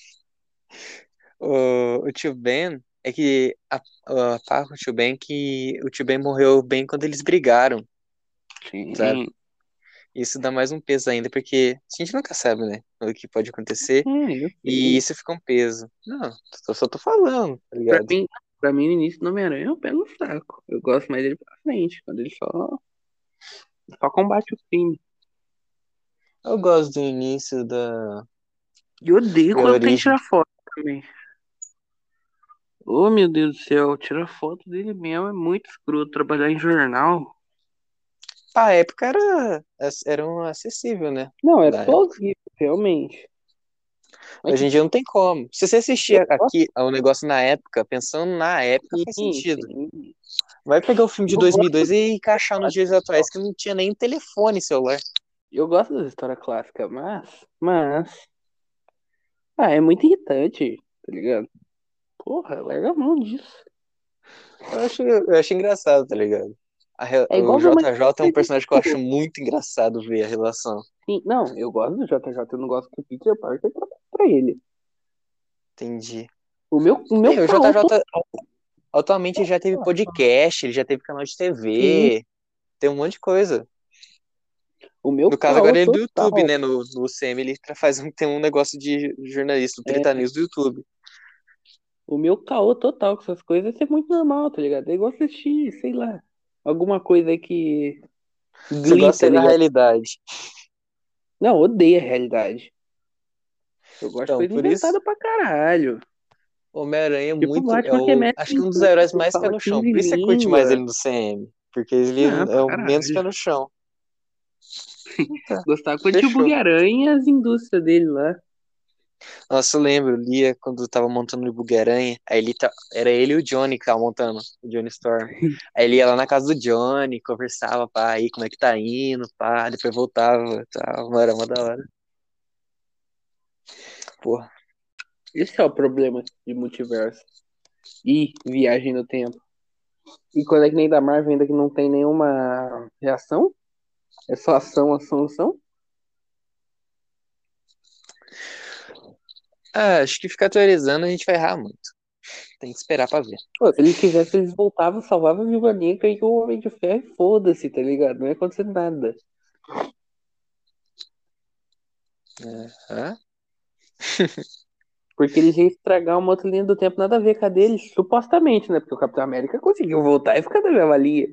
O, o tio Ben é que a, a com o tio Ben que o tio Ben morreu bem quando eles brigaram. Sim. Sabe? Isso dá mais um peso ainda, porque a gente nunca sabe, né? O que pode acontecer. Sei. E isso fica um peso. Não, eu só tô falando, tá Pra ligado? mim, pra mim, no início do Homem-Aranha é um pé no saco. Eu gosto mais dele pra frente, quando ele só, só combate o crime. Eu gosto do início da. E odeio E a quando tem origem. tirar foto também. Oh, meu Deus do céu, tirar foto dele mesmo é muito escroto. Trabalhar em jornal. A época era, era um acessível, né? Não, era Da plausível, realmente. Hoje em dia não tem como. Se você assistir aqui ao negócio na época, pensando na época, faz sim, sentido. sim. Vai pegar o filme de Eu 2002 e encaixar nos dias atuais, que não tinha nem telefone celular. Eu gosto das histórias clássicas, mas. Mas. Ah, é muito irritante, tá ligado? Porra, larga a mão disso. Eu acho, eu acho engraçado, tá ligado? Re- É o JJ é um personagem que eu acho muito engraçado ver a relação. Sim, não, eu gosto do JJ, eu não gosto que o Peter Parker trabalhe pra ele. Entendi. O meu, o meu Sim, o JJ atualmente já teve podcast, ele já teve canal de TV, tem um monte de coisa. O meu No caso, agora ele é do. YouTube, né? No, no CM ele faz um, tem um negócio de jornalista, o 30 É. News do YouTube. O meu caô total com essas coisas é ser muito normal, tá ligado? É igual assistir, sei lá, alguma coisa que. Você gosta tá da realidade. Não, odeio a realidade. Eu gosto Então, de coisa isso- pra caralho. Homem-Aranha é Tipo muito. É que é o, acho que um dos heróis mais pé no chão. 15 Por isso você curte mais ele no CM. Porque ele Ah, é o caralho. menos pé no chão. Gostava quando tinha o e as indústrias dele lá. Nossa, eu lembro, lia quando tava montando o Bug-Aranha, aí ele tá, era ele e o Johnny que estavam montando, o Johnny Storm. Aí ele ia lá na casa do Johnny, conversava, pá, aí como é que tá indo, pá, depois voltava, tal, mano, era uma da hora. Porra, Esse é o problema de multiverso. E viagem no tempo. E quando é que nem da Marvel ainda que não tem nenhuma reação? É só ação, ação, ação? Ah, acho que ficar teorizando a gente vai errar muito. Tem que esperar pra ver. Pô, se eles quisessem, eles voltavam, salvavam a Viúva Negra e o Homem de Ferro e foda-se, tá ligado? Não ia acontecer nada. Hã? Porque eles iam estragar uma outra linha do tempo, nada a ver com a deles, supostamente, né? Porque o Capitão América conseguiu voltar e ficar na mesma linha.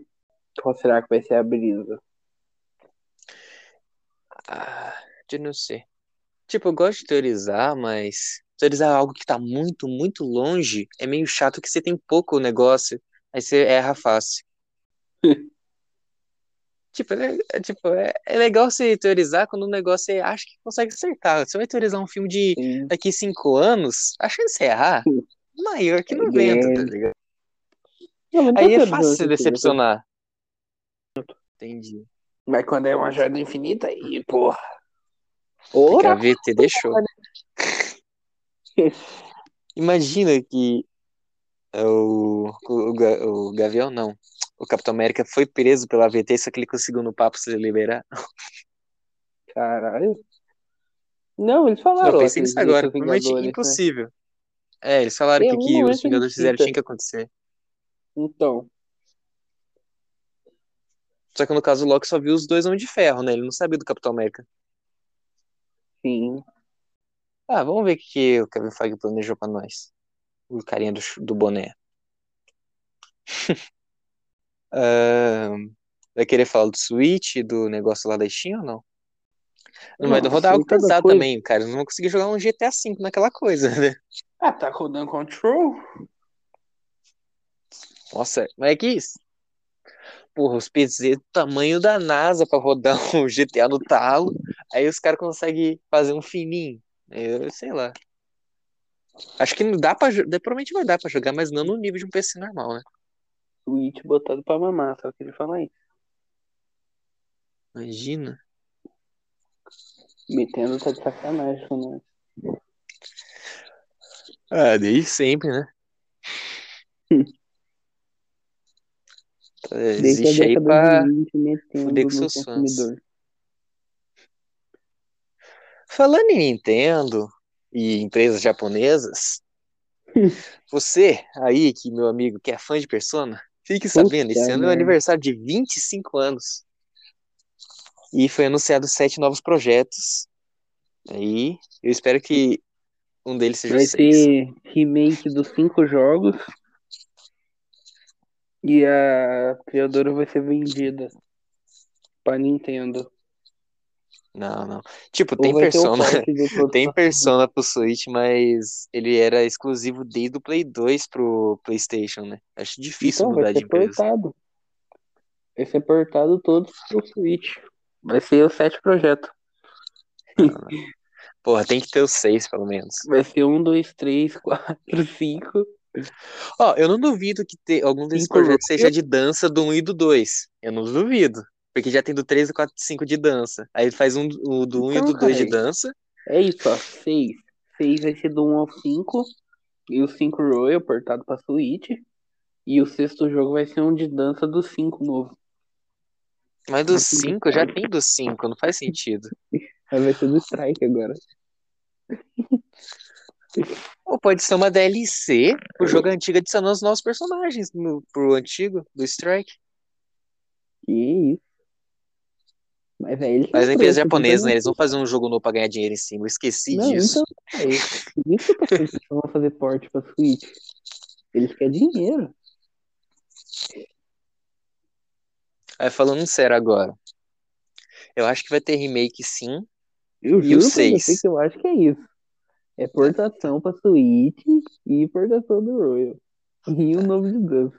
Qual será que vai ser a brisa? Ah, eu não sei. Tipo, eu gosto de teorizar, mas teorizar algo que tá muito, muito longe é meio chato que você tem pouco negócio, aí você erra fácil. Tipo, é, é, tipo é, é legal você teorizar quando o negócio você acha que consegue acertar. Você vai teorizar um filme de Sim. daqui cinco anos, a chance de você errar maior que É 90, tá grande. ligado? Não, não Aí é fácil se decepcionar. Entendi. Mas quando é uma joia infinita, aí, porra. Porque a Ora, VT deixou. Imagina que o, o, Ga- o Gavião, não. O Capitão América foi preso pela VT, só que ele conseguiu no papo se liberar. caralho. Não, eles falaram Eu pensei nisso agora, provavelmente né? impossível. É, eles falaram Em que o que os Vingadores fizeram tinha que acontecer. Então, Só que no caso o Loki só viu os dois Homens de Ferro, né? Ele não sabia do Capitão América. Sim. Ah, vamos ver o que o Kevin Feige planejou pra nós. O carinha do, do boné. Ah, vai querer falar do Switch, do negócio lá da Steam ou não? Não vai rodar algo cada pesado coisa. também, cara. Não vão conseguir jogar um GTA V naquela coisa, né? Ah, tá rodando Control? Nossa, mas é que isso. Porra, os PCs do tamanho da NASA pra rodar um GTA no talo. Aí os caras conseguem fazer um fininho. Eu sei lá. Acho que não dá pra jogar. Provavelmente vai dar pra jogar, mas não no nível de um PC normal, né? Switch botado pra mamar, só queria falar isso. Imagina. Metendo tá de sacanagem com nós. Ah, desde sempre, né? Desde Existe aí pra. de 20 metendo fuder com seus fãs. consumidor. Falando em Nintendo e empresas japonesas, você aí, que meu amigo, que é fã de Persona, fique sabendo, esse Puta ano é o aniversário de 25 anos. E foi anunciado sete novos projetos. Aí, eu espero que um deles seja Vai 6. ter remake dos cinco jogos. E a criadora vai ser vendida pra Nintendo. Não, não. Tipo, Ou tem Persona, tem Persona pro Switch, mas ele era exclusivo desde o Play 2 pro PlayStation, né? Acho difícil Então, mudar vai de ser empresa. portado. Vai ser portado todos pro Switch. Vai ser os sete projetos. Porra, tem que ter os seis, pelo menos. Vai ser um, dois, três, quatro, cinco. Ó, eu não duvido que te, algum desses Cinco projetos seja de dança do 1 e do 2. Eu não duvido. Porque já tem do 3, do 4 e 5 de dança. Aí faz um o do 1 e o Então, do 2 de dança. É isso, ó. Seis. Seis vai ser do 1 ao 5. E o 5 Royal, portado pra Switch. E o sexto jogo vai ser um de dança do 5 novo. Mas do Mas tem 5 já tem do 5, não faz sentido. Vai ser do Strike agora. Ou pode ser uma DLC pro jogo antigo adicionando os novos personagens no, pro antigo, do Strike. Que isso. Mas eles Mas a são empresa japonesa, né? Eles vão fazer um jogo novo pra ganhar dinheiro em cima. Eu esqueci Não, disso. então, é isso. Que eles vão fazer porte pra Switch. Eles querem dinheiro. Aí falando sério agora. Eu acho que vai ter remake sim. Eu E o juro você seis? que eu acho que é isso. É portação pra Switch e portação do Royal. E o novo de Dust.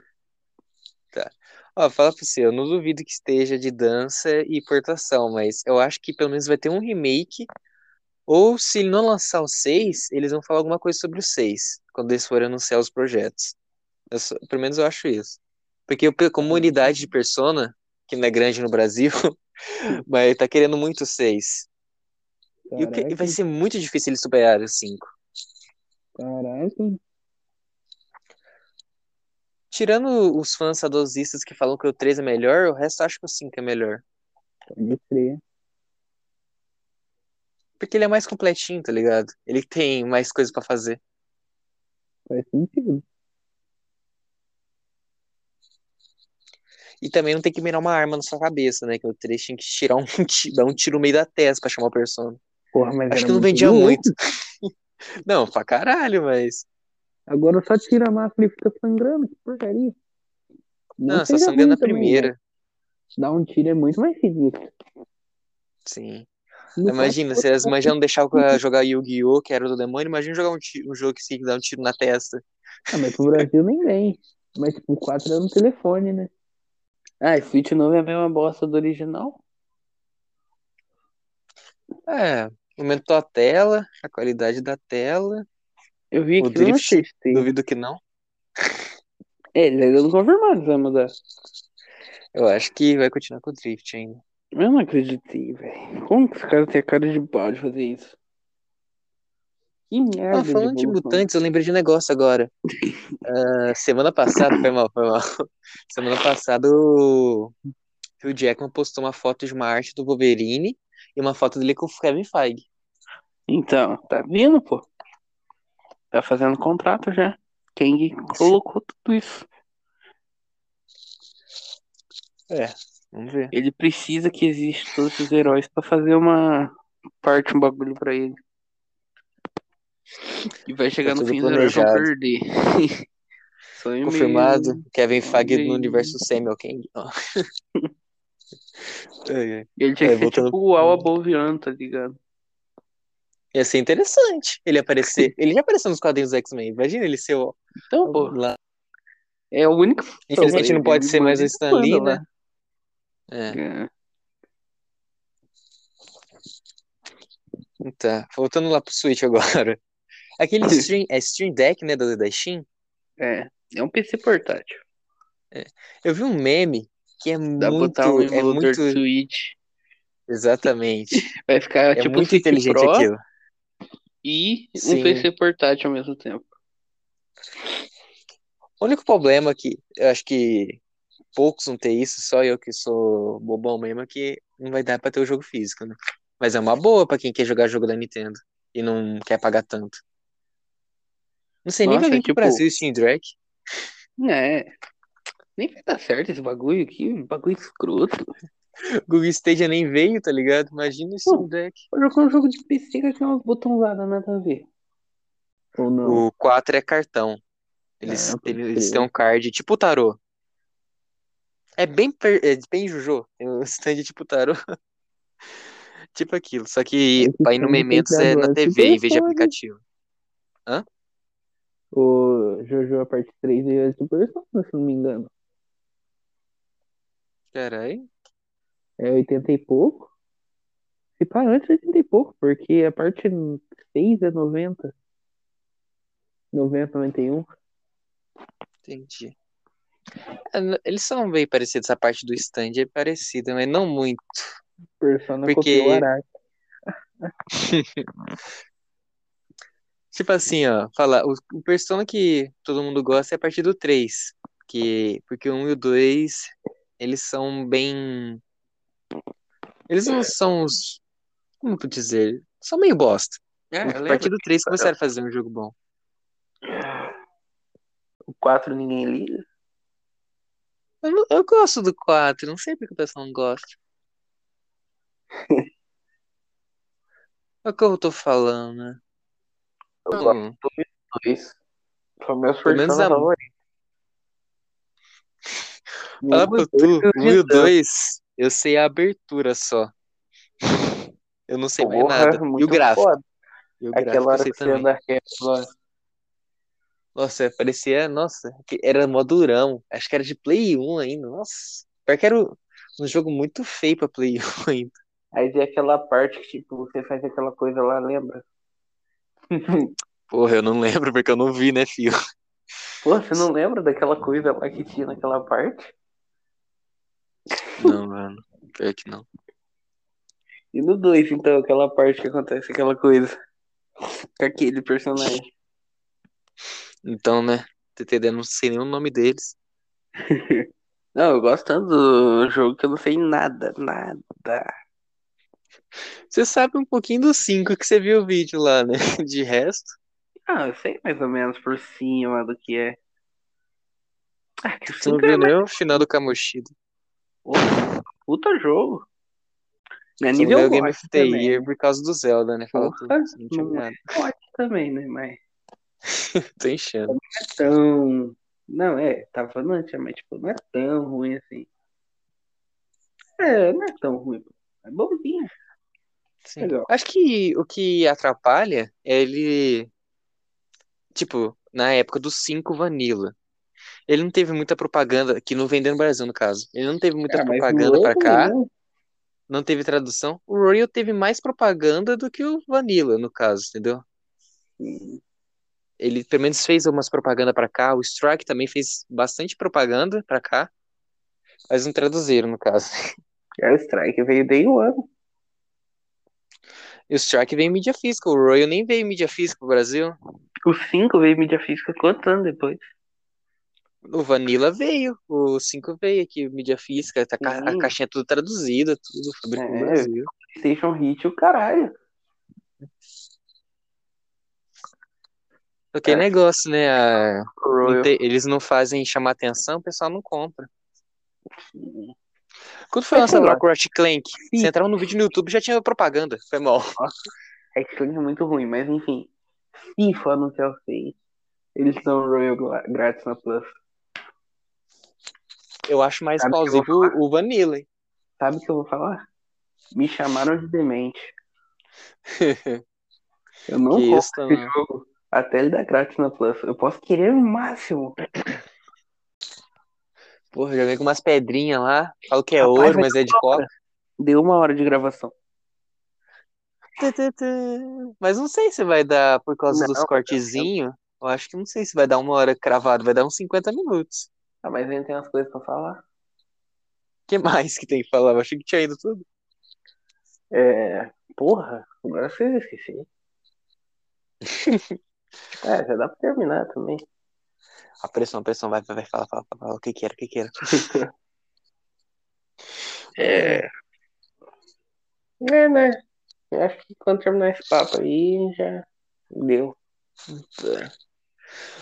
Ó, fala pra você, eu não duvido que esteja de dança e portação, mas eu acho que pelo menos vai ter um remake. Ou se ele não lançar o 6, eles vão falar alguma coisa sobre o 6, quando eles forem anunciar os projetos. Eu pelo menos eu acho isso. Porque eu- como unidade de Persona, que não é grande no Brasil, mas tá querendo muito o 6. E o que, Caraca, vai ser muito difícil eles superarem o 5. caraca. Tirando os fãs saudosistas que falam que o 3 é melhor, o resto acho que o 5 é melhor. Pode crer. Porque ele é mais completinho, tá ligado? Ele tem mais coisa pra fazer. Faz sentido. E também não tem que mirar uma arma na sua cabeça, né? Que o 3 tinha que tirar um, dar um tiro no meio da testa pra chamar o persona. Porra, mas Acho era que não muito vendia louco. muito. Não, pra caralho, mas. Agora só tira a máscara e fica sangrando. Que porcaria. Não, só seja sangrando na também, primeira. né? Dar um tiro é muito mais sinistro. Sim. No Imagina, se elas mas já não deixavam jogar Yu-Gi-Oh!, que era o do demônio, imagina jogar um, ti- um jogo que se dá um tiro na testa. Ah, mas pro Brasil nem vem. Mas tipo, o 4 é no telefone, né? Ah, e Switch novo é a mesma bosta do original? É, aumentou a tela, a qualidade da tela. Eu vi O no drift, testei. Duvido que não. É, eles ainda não confirmaram que vai mudar. Eu acho que vai continuar com o Drift ainda. Eu não acreditei, velho. Como que os caras têm a cara de pau de fazer isso? Que merda. Ah, falando de evolução. mutantes, eu lembrei de um negócio agora. Ah, semana passada, foi mal, foi mal. Semana passada o Hugh Jackman postou uma foto de uma arte do Wolverine e uma foto dele com o Kevin Feige. Então, tá vendo, pô? Tá fazendo contrato já. Quem colocou tudo isso? É, vamos ver. Ele precisa que exista todos esses heróis pra fazer uma parte, um bagulho pra ele. E vai chegar Tá no fim os heróis vão planejado. perder. Confirmado, meu. Kevin Feige Meio- no universo Samuel ai. Ele tinha É, que ser voltando- tipo o Al tá ligado? Ia ser interessante ele aparecer. Ele já apareceu nos quadrinhos do X-Men. Imagina ele ser o. Então, pô, Lá. é o único. Infelizmente não pode ser mais o Stan Lee, né? É. É. Tá, voltando lá pro Switch agora. Aquele stream, é Stream Deck, né, da, da Steam? É, é um PC portátil. Eu vi um meme que é Dá muito, botar um é muito, Switch. exatamente, Vai ficar é tipo muito inteligente Pro aquilo. E Sim. um PC portátil ao mesmo tempo. O único problema é que eu acho que poucos vão ter isso, só eu que sou bobão mesmo, é que não vai dar pra ter o jogo físico, né? Mas é uma boa pra quem quer jogar jogo da Nintendo e não quer pagar tanto. Não sei, nem Nossa, vai vir pro tipo- Brasil o Steam Deck. É. Nem vai dar certo esse bagulho aqui, um bagulho escroto. Google Stadia nem veio, tá ligado? Imagina o Steam Deck. Vou jogar um jogo de PC que tem umas botãozadas, nada a ver. Ou não? O 4 é cartão. Eles, pode eles, têm um card tipo o tarô. É bem, é bem Jojo. Tem um stand tipo tarô. tipo aquilo. Só que É ir no Mementos é na TV em vez de aplicativo. O Jojo a parte 3 é Super Sonic, se não me engano. Caralho. É 80 e pouco. Se pá, antes é 80 e pouco, porque a parte 6 é 90. 90, 91. Entendi. É, Eles são bem parecidos. A parte do stand é parecida, mas não muito. Persona Porque- copiou. Tipo assim, ó, falar, o, o Persona que todo mundo gosta é a partir do 3, que, porque o 1 e o 2, eles são bem... Eles não são os... Como eu dizer? São meio bosta. É, a partir do 3 começaram a fazer um jogo bom. O 4 ninguém liga. Eu, não- eu gosto do 4, não sei porque o pessoal não gosta. É o que eu tô falando, né? Eu Hum, gosto dos dois. São meus Pelo menos a-. Fala pra dois tu, o 1 e o Redan. 2, eu sei a abertura só. Eu não sei mais Porra, nada. E o gráfico? foda. E o Aquela gráfico eu hora que você anda reto. Nossa, parecia, nossa, era mó durão. Acho que era de Play 1 ainda. Nossa, pior que era um jogo muito feio pra Play 1 ainda. Aí tem aquela parte que, tipo, você faz aquela coisa lá, lembra? Porra, eu não lembro porque eu não vi, né, fio? Pô, você não lembra daquela coisa lá que tinha naquela parte? Não, mano. Pior que não. E no 2, então, aquela parte que acontece aquela coisa. Com aquele personagem. Então, né, TTD não sei nem o nome deles. Não, eu gosto tanto do jogo que eu não sei nada, nada. Você sabe um pouquinho do 5 que você viu o vídeo lá, né? De resto. Ah, eu sei mais ou menos por cima do que é. Ah, que Você não é viu mais nem o final do Kamoshida. Porra, puta jogo. É Só nível o Game of the também. Year por causa do Zelda, né? Fala Porra, tudo. Não não é God também, né? Mas Tô enchendo. não é tão. Não, é, tava falando antes, mas tipo, não é tão ruim assim. É, não é tão ruim. pô. É bonzinho. Sim. Legal. Acho que o que atrapalha é ele. Tipo, na época do 5 Vanilla. Ele não teve muita propaganda, que não vendeu no Brasil, no caso. Ele não teve muita mas propaganda outro cá, não. não teve tradução. O Royal teve mais propaganda do que o Vanilla, no caso, entendeu? Ele pelo menos fez algumas propaganda pra cá. O Strike também fez bastante propaganda pra cá, mas não traduziram, no caso. É o Strike veio day one. E o Strike veio em mídia física, o Royal nem veio em mídia física pro Brasil. O 5 veio mídia física quantos anos depois? O Vanilla veio, o 5 veio aqui, mídia física, tá ca- a caixinha tudo traduzida, tudo, fabricou no É. Brasil. PlayStation Hit, o caralho. Só que é É. negócio, né? a- não te- eles não fazem chamar atenção, o pessoal não compra. Quando foi É lançado o Ratchet Clank, Sim. você entrava no vídeo no YouTube já tinha propaganda, foi mal. É que é muito ruim, mas enfim. FIFA no eu sei. Eles dão Royal grátis na Plus. Eu acho mais Sabe plausível o Vanilla, hein? Sabe o que eu vou falar? Me chamaram de demente. Eu não Que isso, esse não. jogo até ele dar grátis na Plus. Eu posso querer o máximo. Porra, já vem com umas pedrinhas lá, falo que é Rapaz, ouro, mas é de hora. Deu uma hora de gravação. Mas não sei se vai dar por causa Não, dos cortezinhos. Eu acho que não sei se vai dar uma hora cravado, vai dar uns 50 minutos. Ah, mas ainda tem umas coisas pra falar. O que mais que tem que falar? Eu achei que tinha ido tudo. É. Porra, agora você esqueci. é, já dá pra terminar também. A pressão, a pressão, vai, vai, vai, fala, fala, fala, o que que era, o que que era. É. É, né? Eu acho que quando terminar esse papo aí, já deu.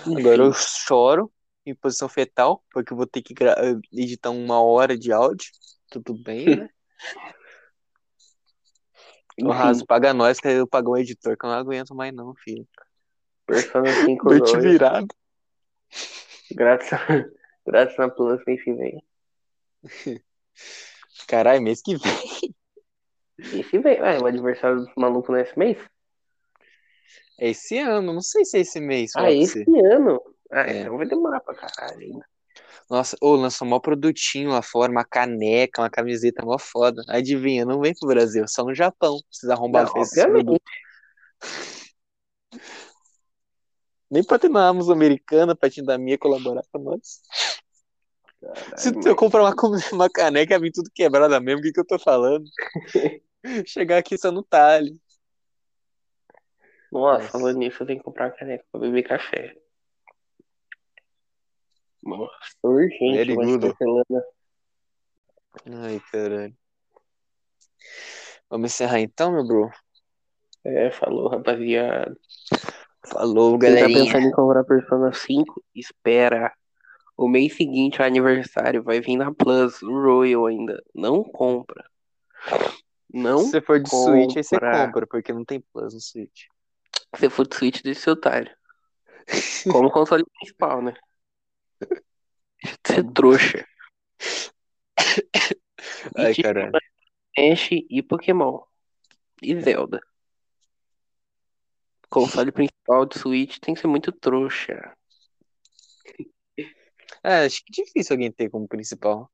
Agora eu choro em posição fetal, porque eu vou ter que gra- editar uma hora de áudio. Tudo bem, né? O Raso paga nós, que eu pago um editor, que eu não aguento mais não, filho. Persona 5 Noite 2, virada. grátis, grátis na Plus mês que vem. Caralho, mês que vem. Mês que vem, ué, o aniversário dos malucos nesse mês? É esse ano, não sei se é esse mês, Ah, pra esse você. ano? Ah, É. então vai demorar pra caralho ainda. Nossa, ô, lançou mó produtinho lá fora, uma caneca, uma camiseta mó foda. Adivinha, não vem pro Brasil, só no Japão. Esses arrombados fez esse produto. Nem pra ter na Amazon americana, pra te dar minha colaborar com nós. Se Caralho, eu comprar uma, uma caneca, vir tudo quebrada mesmo, o que que eu tô falando? Chegar aqui só no talho. Nossa, Nossa. falando nisso, eu tenho que comprar uma caneca pra beber café. Nossa, urgente, Very mas cancelando. Ai, caralho. Vamos encerrar então, meu bro? É, falou, rapaziada. Falou, Quem tá galerinha. pensando em comprar Persona 5, espera. O mês seguinte, o aniversário, vai vir na Plus, o Royal ainda. Não compra. Não Se você for de Switch, aí você compra. compra, porque não tem Plus no Switch. Se for de Switch, deixa seu otário. Como console principal, né? De ser trouxa. Ai, caralho. Ash e Pokémon. e Zelda. Console principal de Switch tem que ser muito trouxa. É, acho que é difícil alguém ter como principal.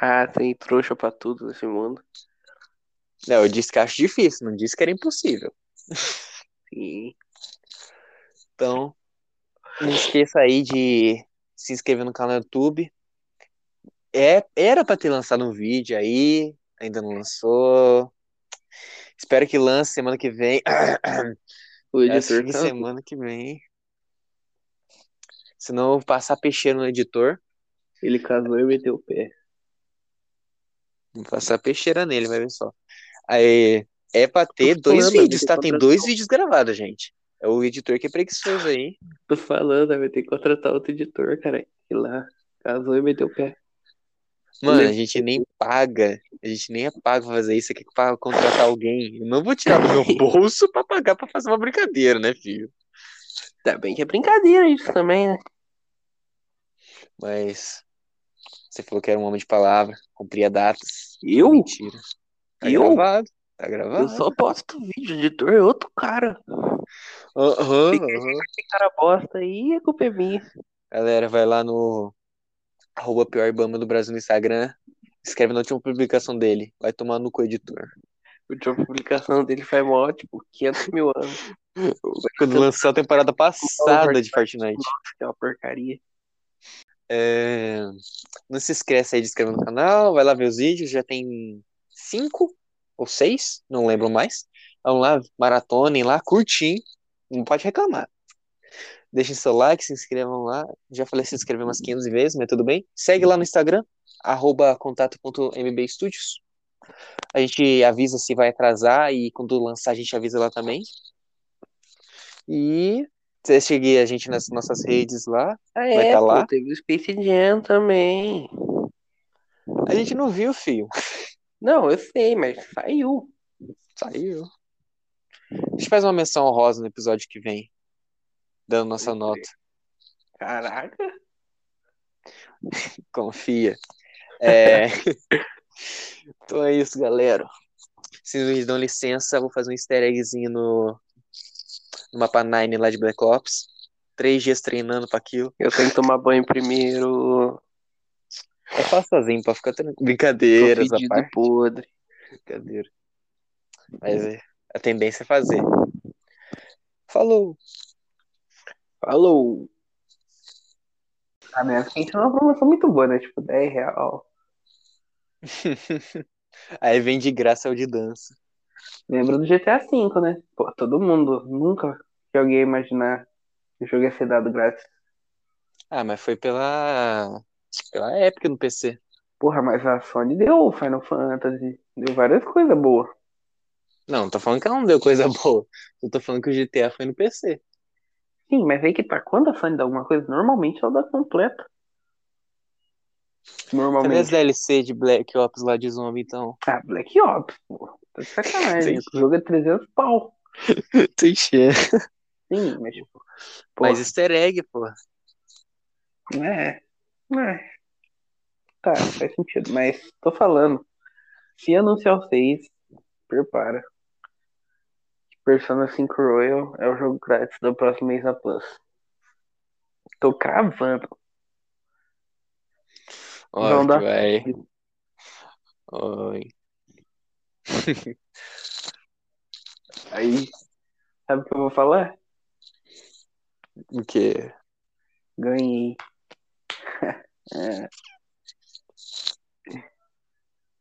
Ah, tem trouxa pra tudo nesse mundo. Não, eu disse que acho difícil, não disse que era impossível. Sim. Então, não esqueça aí de se inscrever no canal do YouTube. É, era pra ter lançado um vídeo aí, ainda não lançou. Espero que lance semana que vem. O editor tá... semana que vem. Senão eu vou passar peixeiro no editor. Ele casou e meteu o pé. Vou passar peixeira nele, vai ver só. Aí, é pra ter dois vídeos, tem tá? Tem dois vídeos gravados, gente. É o editor que é preguiçoso aí. Tô falando, vai ter que contratar outro editor, cara. E lá, casou e meteu o pé. Mano, a gente nem paga. A gente nem é pago pra fazer isso aqui pra contratar alguém. Eu não vou tirar do meu bolso pra pagar pra fazer uma brincadeira, né, filho? Tá bem que é brincadeira isso também, né? Mas você falou que era um homem de palavra, cumpria datas. Eu? Mentira. Tá Eu? gravado. Tá gravado. Eu só posto vídeo, editor é outro cara. Aham, aham. Esse cara bosta aí, a culpa é minha. Galera, vai lá no arroba pior Ibama do Brasil no Instagram. Escreve na última publicação dele. Vai tomar no cu editor. A última publicação dele faz mó, tipo, 500 mil anos. Quando lançou a temporada passada de Fortnite. Que é uma porcaria. É, Não se esqueça aí de inscrever no canal. Vai lá ver os vídeos. Já tem cinco ou seis, não lembro mais. Vamos lá, maratonem lá, curtinho. Não pode reclamar. Deixem seu like, se inscrevam lá. Já falei se inscrever umas 500 vezes, mas tudo bem. Segue lá no Instagram, arroba contato.mbstudios. A gente avisa se vai atrasar e quando lançar a gente avisa lá também. E você seguir a gente nas nossas redes lá. Ah, Vai é, tá pô, lá? teve o Space Jam também. A gente não viu, filho. Não, eu sei, mas saiu. Saiu. A gente faz uma menção honrosa no episódio que vem, dando nossa nota. Caraca. Confia. É... então é isso, galera. Se me dão licença, vou fazer um easter eggzinho no, no mapa 9 lá de Black Ops. Três dias treinando pra aquilo. Eu tenho que tomar banho primeiro. Eu faço sozinho pra ficar tranquilo. Tô Brincadeiras, a fedido parte. podre. Brincadeira. Mas é, a tendência é fazer. Falou! Falou. A minha frente é uma promoção muito boa, né? Tipo, 10 real. Aí vem de graça o de dança. Lembra do GTA V, né? Pô, todo mundo, nunca que alguém ia imaginar que o jogo ia ser dado grátis. Ah, mas foi pela. Pela época no PC. Porra, mas a Sony deu Final Fantasy, deu várias coisas boas. Não, tô falando que ela não deu coisa boa. Eu tô falando que o GTA foi no PC. Sim, mas aí que tá, quando a Sony dá alguma coisa, normalmente ela dá completa. Cadê as Normalmente. DLC de Black Ops lá de zombie, então? Ah, Black Ops, pô. Tá sacanagem. O jogo é 300 pau. Tem chance. Sim, mas tipo. Mas easter egg, pô. É. É. Tá, faz sentido. Mas tô falando. Se anunciar o 6, prepara. Persona 5 Royal é o jogo grátis do próximo mês na Plus. Tô cravando. Ó, Não dá. vai. Oi. Aí, sabe o que eu vou falar? O quê? Ganhei. É.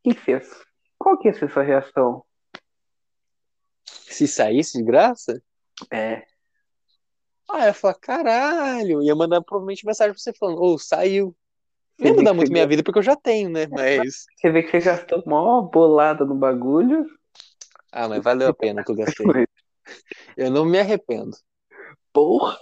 Que fez? Qual que ia ser sua reação? Se saísse de graça? É. Ah, eu ia falar, caralho. Ia mandar provavelmente mensagem pra você falando, ô, saiu. Você Não ia mudar muito minha vida porque eu já tenho, né? Mas. Você vê que você gastou uma bolada no bagulho. Ah, mas valeu a pena que eu gastei. Eu não me arrependo. Porra!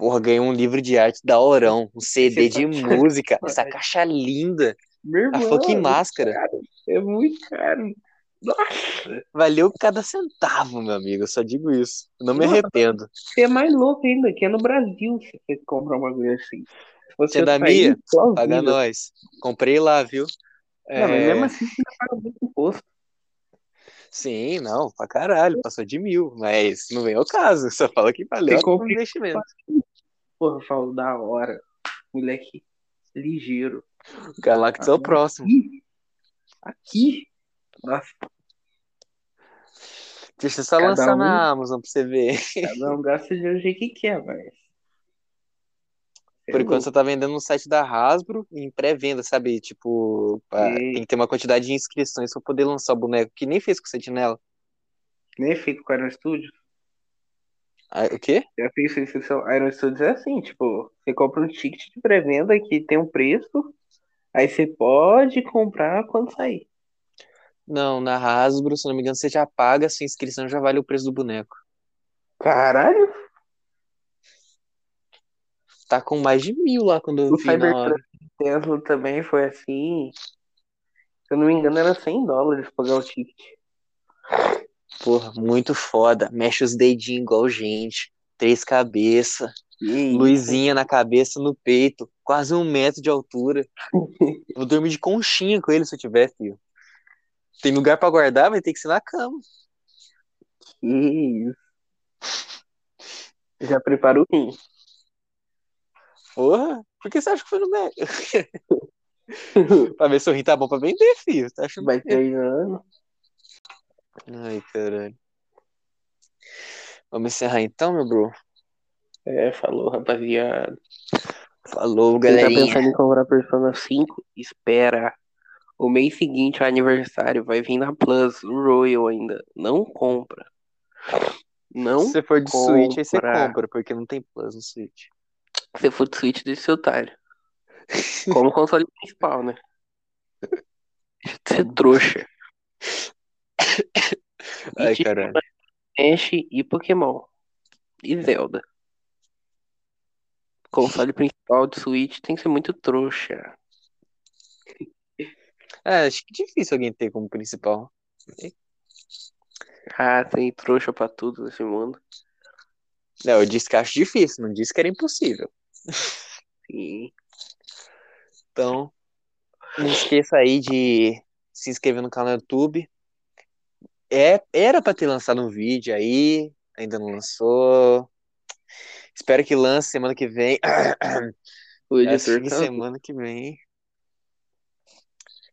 Porra, ganhei um livro de arte da Orão, um CD de tá- música, essa caixa linda, Meu a irmão, fucking é máscara. caro. É muito caro. Nossa! Valeu cada centavo, meu amigo, eu só digo isso. Eu não me Nossa. arrependo. Você é mais louco ainda, que é no Brasil se você comprar uma coisa assim. Você Tia da Mia. Paga nós. Comprei lá, viu? Não, mas É, mesmo assim você paga muito imposto. Sim, não, pra caralho, passou de mil, mas não vem ao caso, só fala que valeu o investimento. Porra, eu falo, da hora. Moleque ligeiro. Galactus é o próximo. Aqui. Nossa, Deixa eu só Cada lançar um- na Amazon pra você ver. cada um gasta de um jeito que quer, mas. Por enquanto você tá vendendo no site da Hasbro em pré-venda, sabe? Tipo, pra- tem que ter uma quantidade de inscrições pra poder lançar o boneco, que nem fez com o Sentinela. Nem fico com o Iron Studios. Ah, o quê? Já fiz inscrição. Iron Studios é assim, tipo, você compra um ticket de pré-venda que tem um preço, aí você pode comprar quando sair. Não, na Hasbro, se não me engano, você já paga, sua inscrição já vale o preço do boneco. Caralho, Tá com mais de mil lá quando eu o vi na hora. Tesla também foi assim. Se eu não me engano, era 100 dólares pagar o ticket. Porra, muito foda. Mexe os dedinhos igual gente. Três cabeças. Luzinha na cabeça, no peito. Quase um metro de altura. Vou dormir de conchinha com ele se eu tiver, filho. Tem lugar pra guardar, vai ter que ser na cama. que isso. Já prepara o rim. Porra, por que você acha que foi no médico? pra ver se o rim tá bom pra vender, filho. Tá achando Vai que- treinando. Ai, caralho. Vamos encerrar então, meu bro? É, falou, rapaziada. Falou, Quem tá galerinha. pensando em comprar Persona 5, espera. O mês seguinte, o aniversário, vai vir na Plus, no Royal ainda. Não compra. Não Se você for de Switch, aí você compra. compra, porque não tem Plus no Switch. Se for de Switch, deixa seu otário. Como console principal, né? Deixa de ser trouxa. Ai, caralho. Ash e Pokémon. E Zelda. Console principal de Switch tem que ser muito trouxa. É, acho que é difícil alguém ter como principal. Ah, tem trouxa pra tudo nesse mundo. Não, eu disse que acho difícil, não disse que era impossível. Sim. Então, não esqueça aí de se inscrever no canal do YouTube. É, era pra ter lançado um vídeo aí, ainda não lançou. Espero que lance semana que vem. O editor que tá... semana que vem.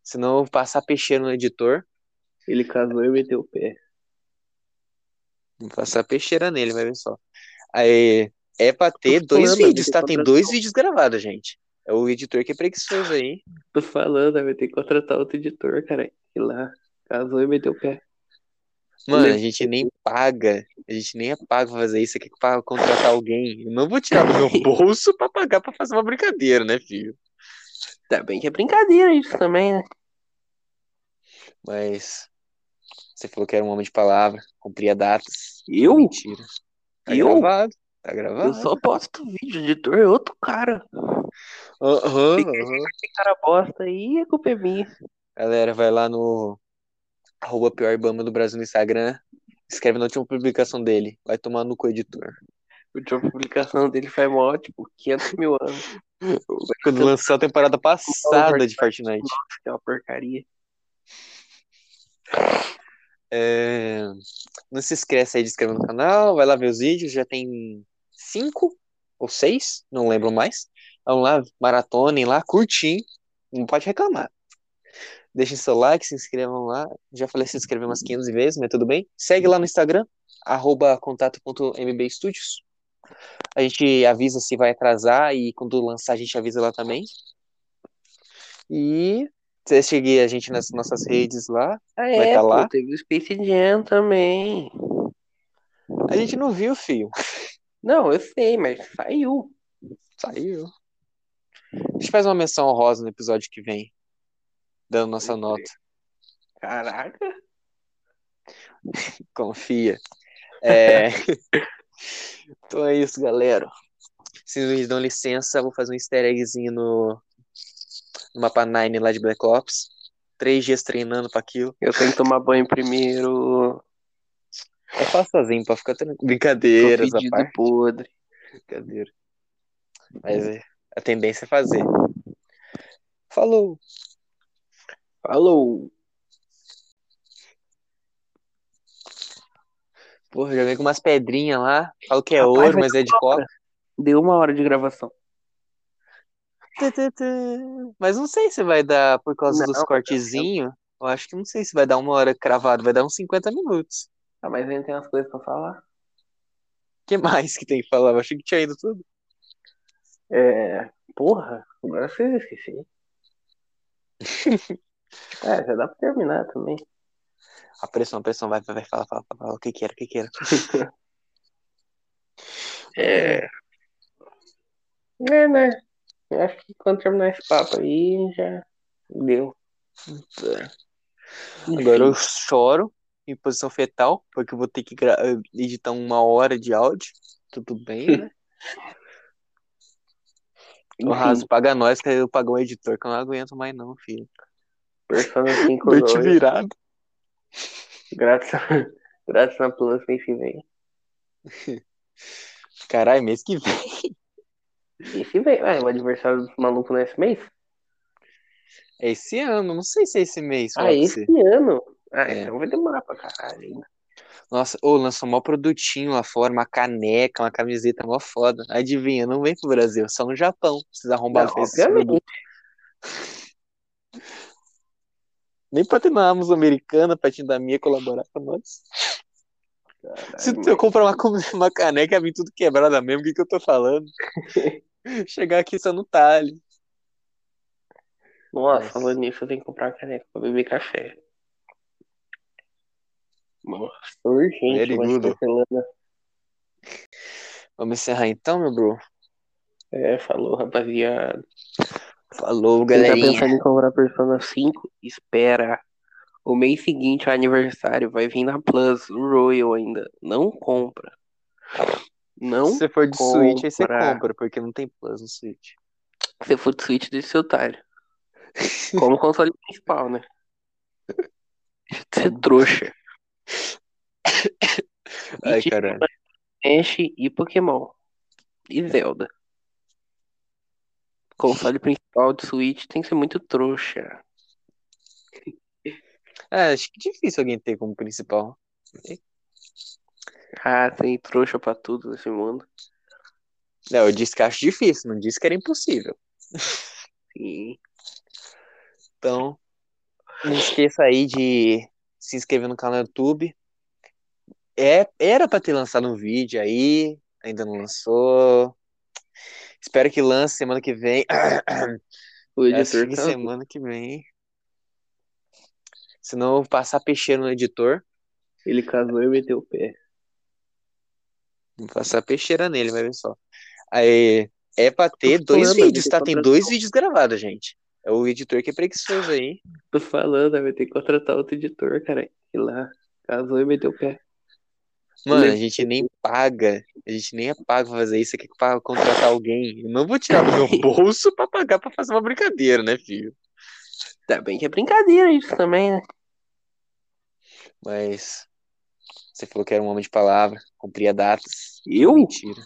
Senão eu vou passar peixeiro no editor. Ele casou e meteu o pé. Vou passar peixeira nele, vai ver só. Aí, é pra ter Tô dois falando, vídeos, tá? Tem dois vídeos gravados, gente. É o editor que é preguiçoso aí. Tô falando, vai ter que contratar outro editor, cara. E lá, casou e meteu o pé. Mano, a gente nem paga. A gente nem é pago pra fazer isso. Você quer contratar alguém? Eu não vou tirar do meu bolso pra pagar pra fazer uma brincadeira, né, filho? Tá bem que é brincadeira isso também, né? Mas você falou que era um homem de palavra, cumpria datas. Eu? Mentira. Tá Eu? gravado. Tá Eu gravado. só posto vídeo, editor é outro cara. Aham, aham. Esse cara bosta aí, a culpa é minha. Galera, vai lá no arroba pior Ibama do Brasil no Instagram. Escreve na última publicação dele. Vai tomar no cu, editor. A última publicação dele foi mó, tipo, 500 mil anos. Quando lançou a temporada passada de Fortnite. Que é uma porcaria. É, Não se esquece aí de inscrever no canal, vai lá ver os vídeos, já tem cinco ou seis, não lembro mais. Vamos lá, maratonem lá, curtim, não pode reclamar. Deixem seu like, se inscrevam lá. Já falei se inscrever umas 500 vezes, mas tudo bem. Segue lá no Instagram, arroba contato.mbstudios. A gente avisa se vai atrasar e quando lançar a gente avisa lá também. E você seguir a gente nas nossas redes lá. Ah, Vai é, tá pô, lá? teve o Space Jam também. A gente não viu, fio. Não, eu sei, mas saiu. Saiu. A gente faz uma menção honrosa no episódio que vem. Dando nossa nota. Caraca. Confia. É... então é isso, galera. Se me dão licença, vou fazer um easter eggzinho no, no mapa 9 lá de Black Ops. Três dias treinando pra aquilo. Eu tenho que tomar banho primeiro. Eu faço sozinho pra ficar tranquilo. Tô Brincadeiras, a fedido parte. podre. Brincadeira. Mas é, a tendência é fazer. Falou! Falou. Porra, já vem com umas pedrinhas lá. Falo que é Rapaz, ouro, mas é de uma cobre. Deu uma hora de gravação. Mas não sei se vai dar por causa Não, dos cortezinhos. Eu acho que não sei se vai dar uma hora cravado, vai dar uns 50 minutos. Ah, mas ainda tem umas coisas pra falar. O que mais que tem que falar? Eu achei que tinha ido tudo. É. Porra, agora vocês esqueci. é, já dá pra terminar também. A pressão, a pressão, vai, vai, vai, fala, fala, fala, fala, o que que era, o que que era. É. É, né? Eu acho que quando terminar esse papo aí, já deu. Agora eu choro em posição fetal, porque eu vou ter que editar uma hora de áudio. Tudo bem, né? O Raso paga nós, que eu pago um editor, que eu não aguento mais não, filho. Persona 5 Noite 2, virada. grátis, grátis na Plus mês que vem. Caralho, mês que vem. Mês que vem. Ah, o aniversário dos malucos nesse mês? É esse ano, não sei se é esse mês. Ah, esse você. ano? Ah, É. então vai demorar pra caralho ainda. Nossa, ô, lançou mó produtinho lá fora, uma caneca, uma camiseta mó foda. Adivinha, não vem pro Brasil, só no Japão. Esses arrombados Não, esse produto. Nem pra ter na Amazon americana, pra te da minha colaborar com nós. Caralho, Se eu comprar uma, uma caneca, vir tudo quebrada mesmo, o que, que eu tô falando? Chegar aqui só no talho. Nossa, Nossa. falando nisso, eu tenho que comprar uma caneca pra beber café. Nossa, urgente, Very mas good. cancelando. Vamos encerrar então, meu bro? É, falou, rapaziada. Falou, Quem tá pensando em comprar Persona 5, espera. O mês seguinte, o aniversário, vai vir na Plus, Royal ainda. Não compra. Não, Se você for de Switch, aí você compra. compra, porque não tem Plus no Switch. se for de Switch, deixa seu otário. Como console principal, né? Deixa de ser trouxa. Ai, caralho. Ash e Pokémon. E Zelda. Console principal de Switch tem que ser muito trouxa. É, acho que é difícil alguém ter como principal. Ah, tem trouxa pra tudo nesse mundo. Não, eu disse que acho difícil, não disse que era impossível. Sim. Então, não esqueça aí de se inscrever no canal do YouTube. É, era pra ter lançado um vídeo aí, ainda não lançou. Espero que lance semana que vem. O editor que tá... semana que vem. Senão eu vou passar peixeiro no editor. Ele casou e meteu o pé. Vou passar peixeira nele, vai ver só. Aí, é pra ter dois falando, vídeos, tá? Tem dois vídeos gravados, gente. É o editor que é preguiçoso aí. Tô falando, vai ter que contratar outro editor, cara. E lá, casou e meteu o pé. Mano, a gente nem paga. A gente nem é pago pra fazer isso aqui pra contratar alguém. Eu não vou tirar do meu bolso pra pagar pra fazer uma brincadeira, né, filho? Tá bem que é brincadeira isso também, né? Mas você falou que era um homem de palavra, cumpria datas. Eu? Mentira.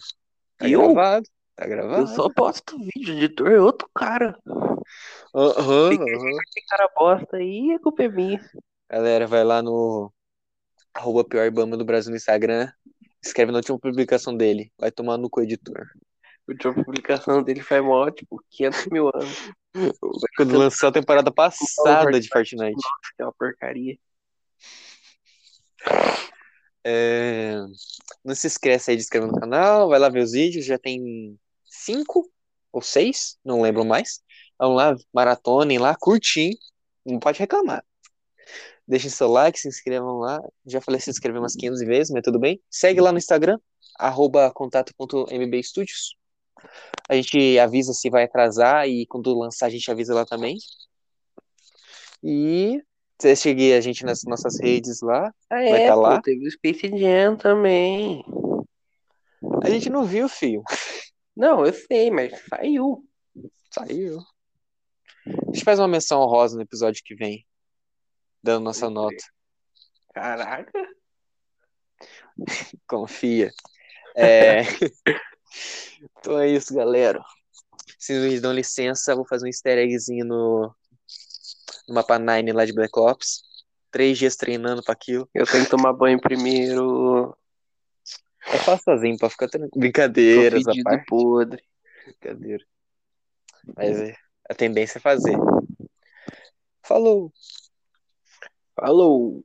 Tá Eu? gravado. Tá gravado. Eu só posto vídeo, o editor é outro cara. Aham. Esse cara bosta aí, a culpa é minha. Galera, vai lá no arroba pior bamba do Brasil no Instagram. Escreve na última publicação dele. Vai tomar no cu, editor. A última publicação dele foi mó, tipo, 500 mil anos. Quando lançou a temporada passada de Fortnite. Que é uma porcaria. É, Não se esqueça aí de inscrever no canal, vai lá ver os vídeos, já tem cinco ou seis, não lembro mais. Vamos lá, maratonem lá, curtinho, não pode reclamar. Deixem seu like, se inscrevam lá. Já falei se inscrever umas 500 vezes, mas tudo bem. Segue lá no Instagram, arroba contato.mbstudios. A gente avisa se vai atrasar e quando lançar a gente avisa lá também. E você seguir a gente nas nossas redes lá. Ah, Vai é, tá lá? teve o Space Jam também. A gente não viu, fio. Não, eu sei, mas saiu. Saiu. A gente faz uma menção honrosa no episódio que vem. Dando nossa Pode nota. Caraca. Confia. É... então é isso, galera. Se me dão licença, vou fazer um easter eggzinho no, no mapa 9 lá de Black Ops. Três dias treinando pra aquilo. Eu tenho que tomar banho primeiro. Eu faço sozinho pra ficar tranquilo. Tô Brincadeiras, a fedido parte. e podre. Brincadeira. Mas é, a tendência é fazer. Falou! Falou!